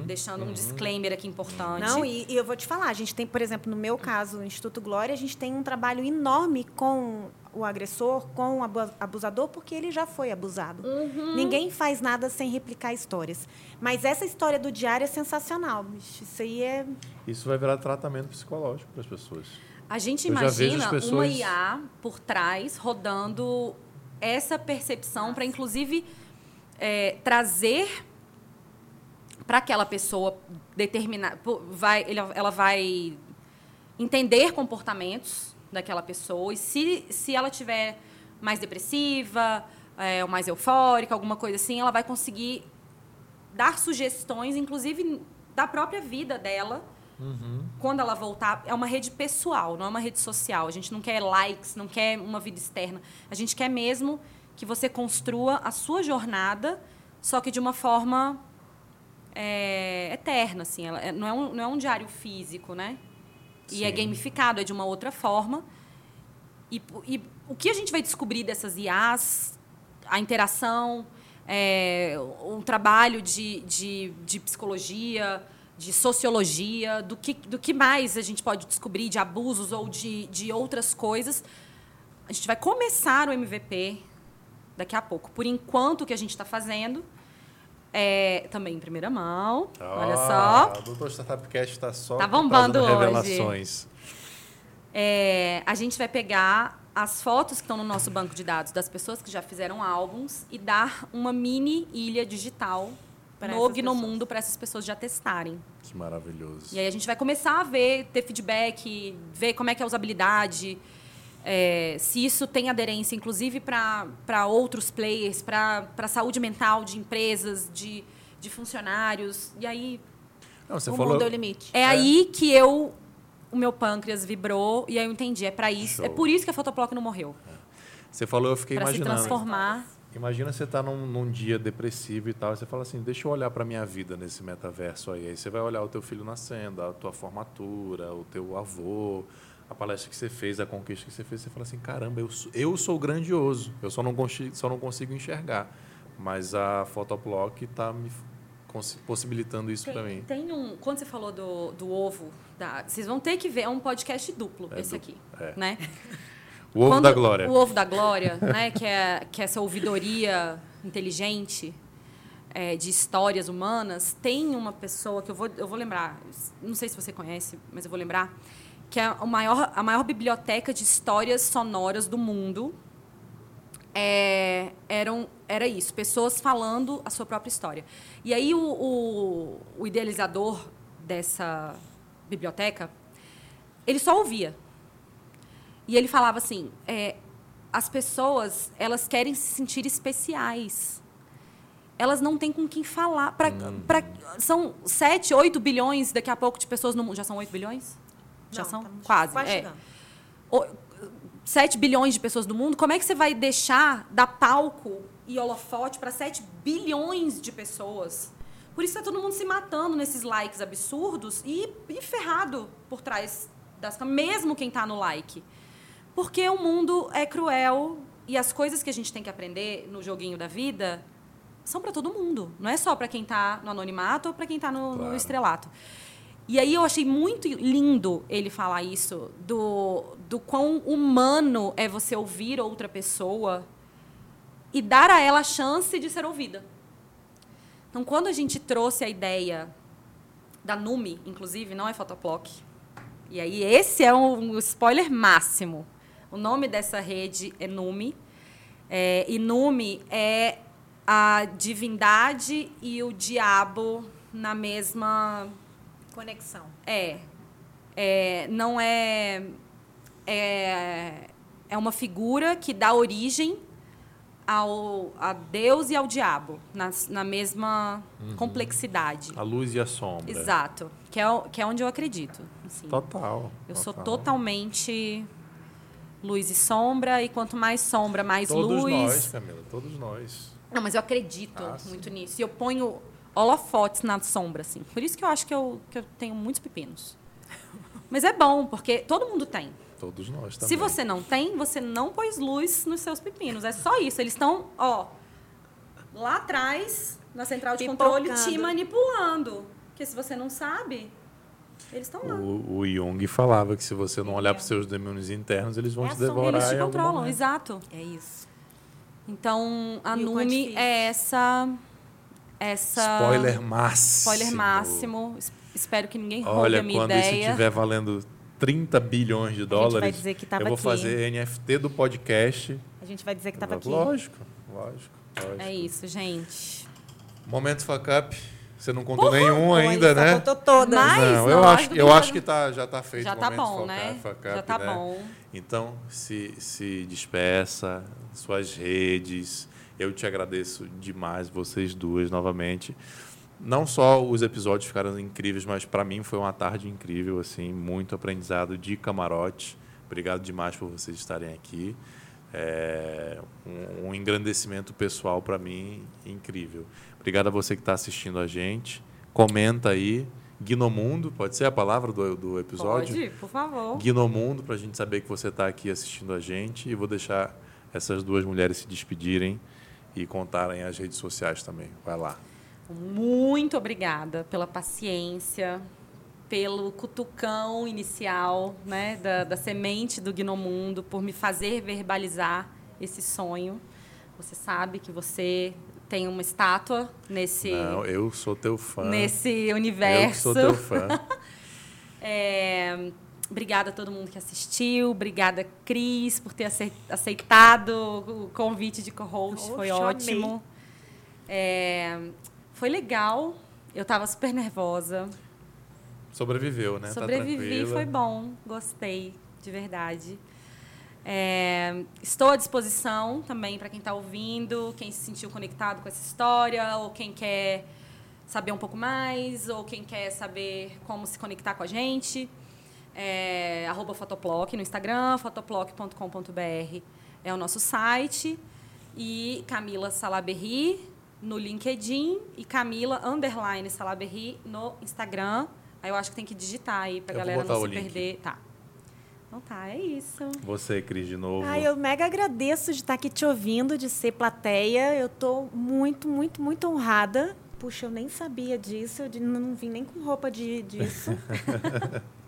Deixando um disclaimer aqui importante. Não, e, e eu vou te falar, a gente tem, por exemplo, no meu caso, no Instituto Glória, a gente tem um trabalho enorme com o agressor, com o abu- abusador, porque ele já foi abusado. Uhum. Ninguém faz nada sem replicar histórias. Mas essa história do diário é sensacional. Isso aí é. Isso vai virar tratamento psicológico para as pessoas. A gente Eu imagina as uma pessoas- IA por trás rodando essa percepção para, inclusive, é, trazer para aquela pessoa determinar, vai, ela vai entender comportamentos daquela pessoa e se, se ela tiver mais depressiva, é, ou mais eufórica, alguma coisa assim, ela vai conseguir dar sugestões, inclusive da própria vida dela, quando ela voltar, é uma rede pessoal, não é uma rede social. A gente não quer likes, não quer uma vida externa. A gente quer mesmo que você construa a sua jornada, só que de uma forma é, eterna, assim. Ela, é- não, é um, não é um diário físico, né? E é Sim. gamificado, é de uma outra forma. E, e o que a gente vai descobrir dessas IAs, a interação, é, um trabalho de, de, de psicologia, de sociologia, do que, do que mais a gente pode descobrir de abusos ou de, de outras coisas. A gente vai começar o MVP daqui a pouco. Por enquanto, o que a gente está fazendo é também em primeira mão. olha Ah, só. O Doutor Startup Cast está só Tá bombando hoje. revelações. É, a gente vai pegar as fotos que estão no nosso banco de dados das pessoas que já fizeram álbuns e dar uma mini ilha digital Pra no Gnomundo para essas pessoas já testarem. Que maravilhoso. E aí a gente vai começar a ver, ter feedback, ver como é que é a usabilidade, é, se isso tem aderência, inclusive para outros players, para a saúde mental de empresas, de, de funcionários. E aí Não, você o falou. mundo é o limite. é, aí que eu o meu pâncreas vibrou e aí eu entendi, é para isso, Show. é por isso que a Photoplock não morreu, Você falou, eu fiquei para se imaginando. transformar. Imagina você tá num, num dia depressivo e tal, e você fala assim, deixa eu olhar para minha vida nesse metaverso aí. Aí você vai olhar o teu filho nascendo, a tua formatura, o teu avô, a palestra que você fez, a conquista que você fez, você fala assim, caramba, eu sou, eu sou grandioso, eu só não, consigo, só não consigo enxergar. Mas a Photoplock está me possibilitando isso para mim. tem um, quando você falou do, do ovo, da- vocês vão ter que ver, é um podcast duplo É esse duplo, aqui, é. né? O ovo Quando- da glória. O ovo da glória, né? Que é, que é essa ouvidoria inteligente é, de histórias humanas. Tem uma pessoa que eu vou, eu vou lembrar, não sei se você conhece, mas eu vou lembrar, que é a maior, a maior biblioteca de histórias sonoras do mundo. É, eram, era isso, pessoas falando a sua própria história. E aí o, o, o idealizador dessa biblioteca, ele só ouvia. E ele falava assim: é, as pessoas elas querem se sentir especiais. Elas não têm com quem falar. Pra, pra- são 7, 8 bilhões daqui a pouco de pessoas no mundo. Já são 8 bilhões? Já Não, são? Quase. quase é. chegando. O- 7 bilhões de pessoas no mundo. Como é que você vai deixar dar palco e holofote para 7 bilhões de pessoas? Por isso está todo mundo se matando nesses likes absurdos e, e ferrado por trás das câmeras, mesmo quem está no like. Porque o mundo é cruel e as coisas que a gente tem que aprender no joguinho da vida são para todo mundo. Não é só para quem está no anonimato ou para quem está no, no Claro. estrelato. E aí eu achei muito lindo ele falar isso, do, do quão humano é você ouvir outra pessoa e dar a ela a chance de ser ouvida. Então, quando a gente trouxe a ideia da Numi, inclusive, não é Photoplock, e aí esse é um spoiler máximo. O nome dessa rede é Numi. É, e Numi é a divindade e o diabo na mesma Conexão. é, é não é, é é uma figura que dá origem ao a Deus e ao diabo nas, na mesma complexidade. A luz e a sombra. Exato, que é, que é onde eu acredito. assim. Total. Eu sou total. totalmente luz e sombra e quanto mais sombra, mais Todos luz. nós, Camila, todos nós. Não, mas eu acredito Ah, sim. muito nisso. E eu ponho holofotes na sombra, assim. Por isso que eu acho que eu, que eu tenho muitos pepinos. Mas é bom, porque todo mundo tem. Todos nós também. Se você não tem, você não pôs luz nos seus pepinos. É só isso. Eles estão, ó, lá atrás, na central de controle, te Pipocando. manipulando. Porque se você não sabe, eles estão lá. O, o Jung falava que se você não olhar para os seus demônios internos, eles vão É te devorar. Eles te controlam, exato. É isso. Então, a E Numi quantifício? é essa. Essa. Spoiler máximo. Spoiler máximo. Es- Espero que ninguém roube Olha, a minha quando ideia. isso estiver valendo 30 bilhões de vai dólares, dizer que tava eu vou aqui. fazer NFT do podcast. A gente vai dizer que estava aqui. Lógico, lógico, lógico. É isso, gente. Momento fuck up. Você não contou nenhum Pô, ainda, né? contou todas. Mas- não, eu não, acho, eu acho que- que tá, já tá feito Já tá momento bom, né? Já up, tá né? bom. Então, se, se despeça, suas redes. Eu te agradeço demais, vocês duas, novamente. Não só os episódios ficaram incríveis, mas para mim foi uma tarde incrível, assim, muito aprendizado de camarote. Obrigado demais por vocês estarem aqui. É um, um engrandecimento pessoal para mim incrível. Obrigado a você que está assistindo a gente. Comenta aí. Gnomundo, pode ser a palavra do, do episódio? Pode, por favor. Gnomundo, para a gente saber que você está aqui assistindo a gente. E vou deixar essas duas mulheres se despedirem e contarem as redes sociais também. Vai lá. Muito obrigada pela paciência, pelo cutucão inicial né, da, da semente do Gnomundo, por me fazer verbalizar esse sonho. Você sabe que você tem uma estátua nesse, Não, eu sou teu fã. nesse eu universo. sou teu fã. É, obrigada a todo mundo que assistiu. Obrigada, Cris, por ter aceitado o convite de co-host. Foi ótimo. É, foi legal. Eu estava super nervosa. Sobreviveu, né? Tá Sobrevivi, tá foi bom. Gostei, de verdade. É, estou à disposição também para quem está ouvindo, quem se sentiu conectado com essa história, ou quem quer saber um pouco mais, ou quem quer saber como se conectar com a gente. É, arroba Fotoploc no Instagram, fotoploc.com.br é o nosso site. E Camila Salaberry no LinkedIn e Camila Underline Salaberry no Instagram. Aí eu acho que tem que digitar aí para a galera não se link. perder. Tá. Então tá, é isso. Você, Cris, de novo. Ah, eu mega agradeço de estar aqui te ouvindo, de ser plateia. Eu tô muito, muito, muito honrada. Puxa, eu nem sabia disso, eu não vim nem com roupa de, disso.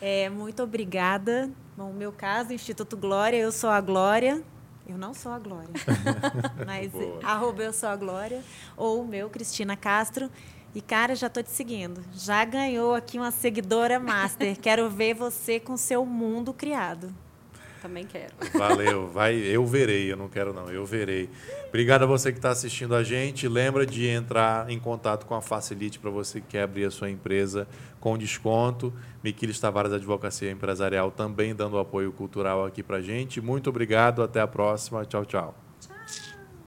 é, muito obrigada. Bom, meu caso, Instituto Glória, eu sou a Glória. Eu não sou a Glória. mas arroba eu sou a Glória. Ou o meu, Cristina Castro. E, cara, já tô te seguindo. Já ganhou aqui uma seguidora master. quero ver você com seu mundo criado. Também quero. Valeu. Vai, eu verei, eu não quero não, eu verei. Obrigado a você que está assistindo a gente. Lembra de entrar em contato com a Facilite para você que quer abrir a sua empresa com desconto. Miquiles Tavares Advocacia Empresarial também dando apoio cultural aqui para gente. Muito obrigado, até a próxima. Tchau, tchau.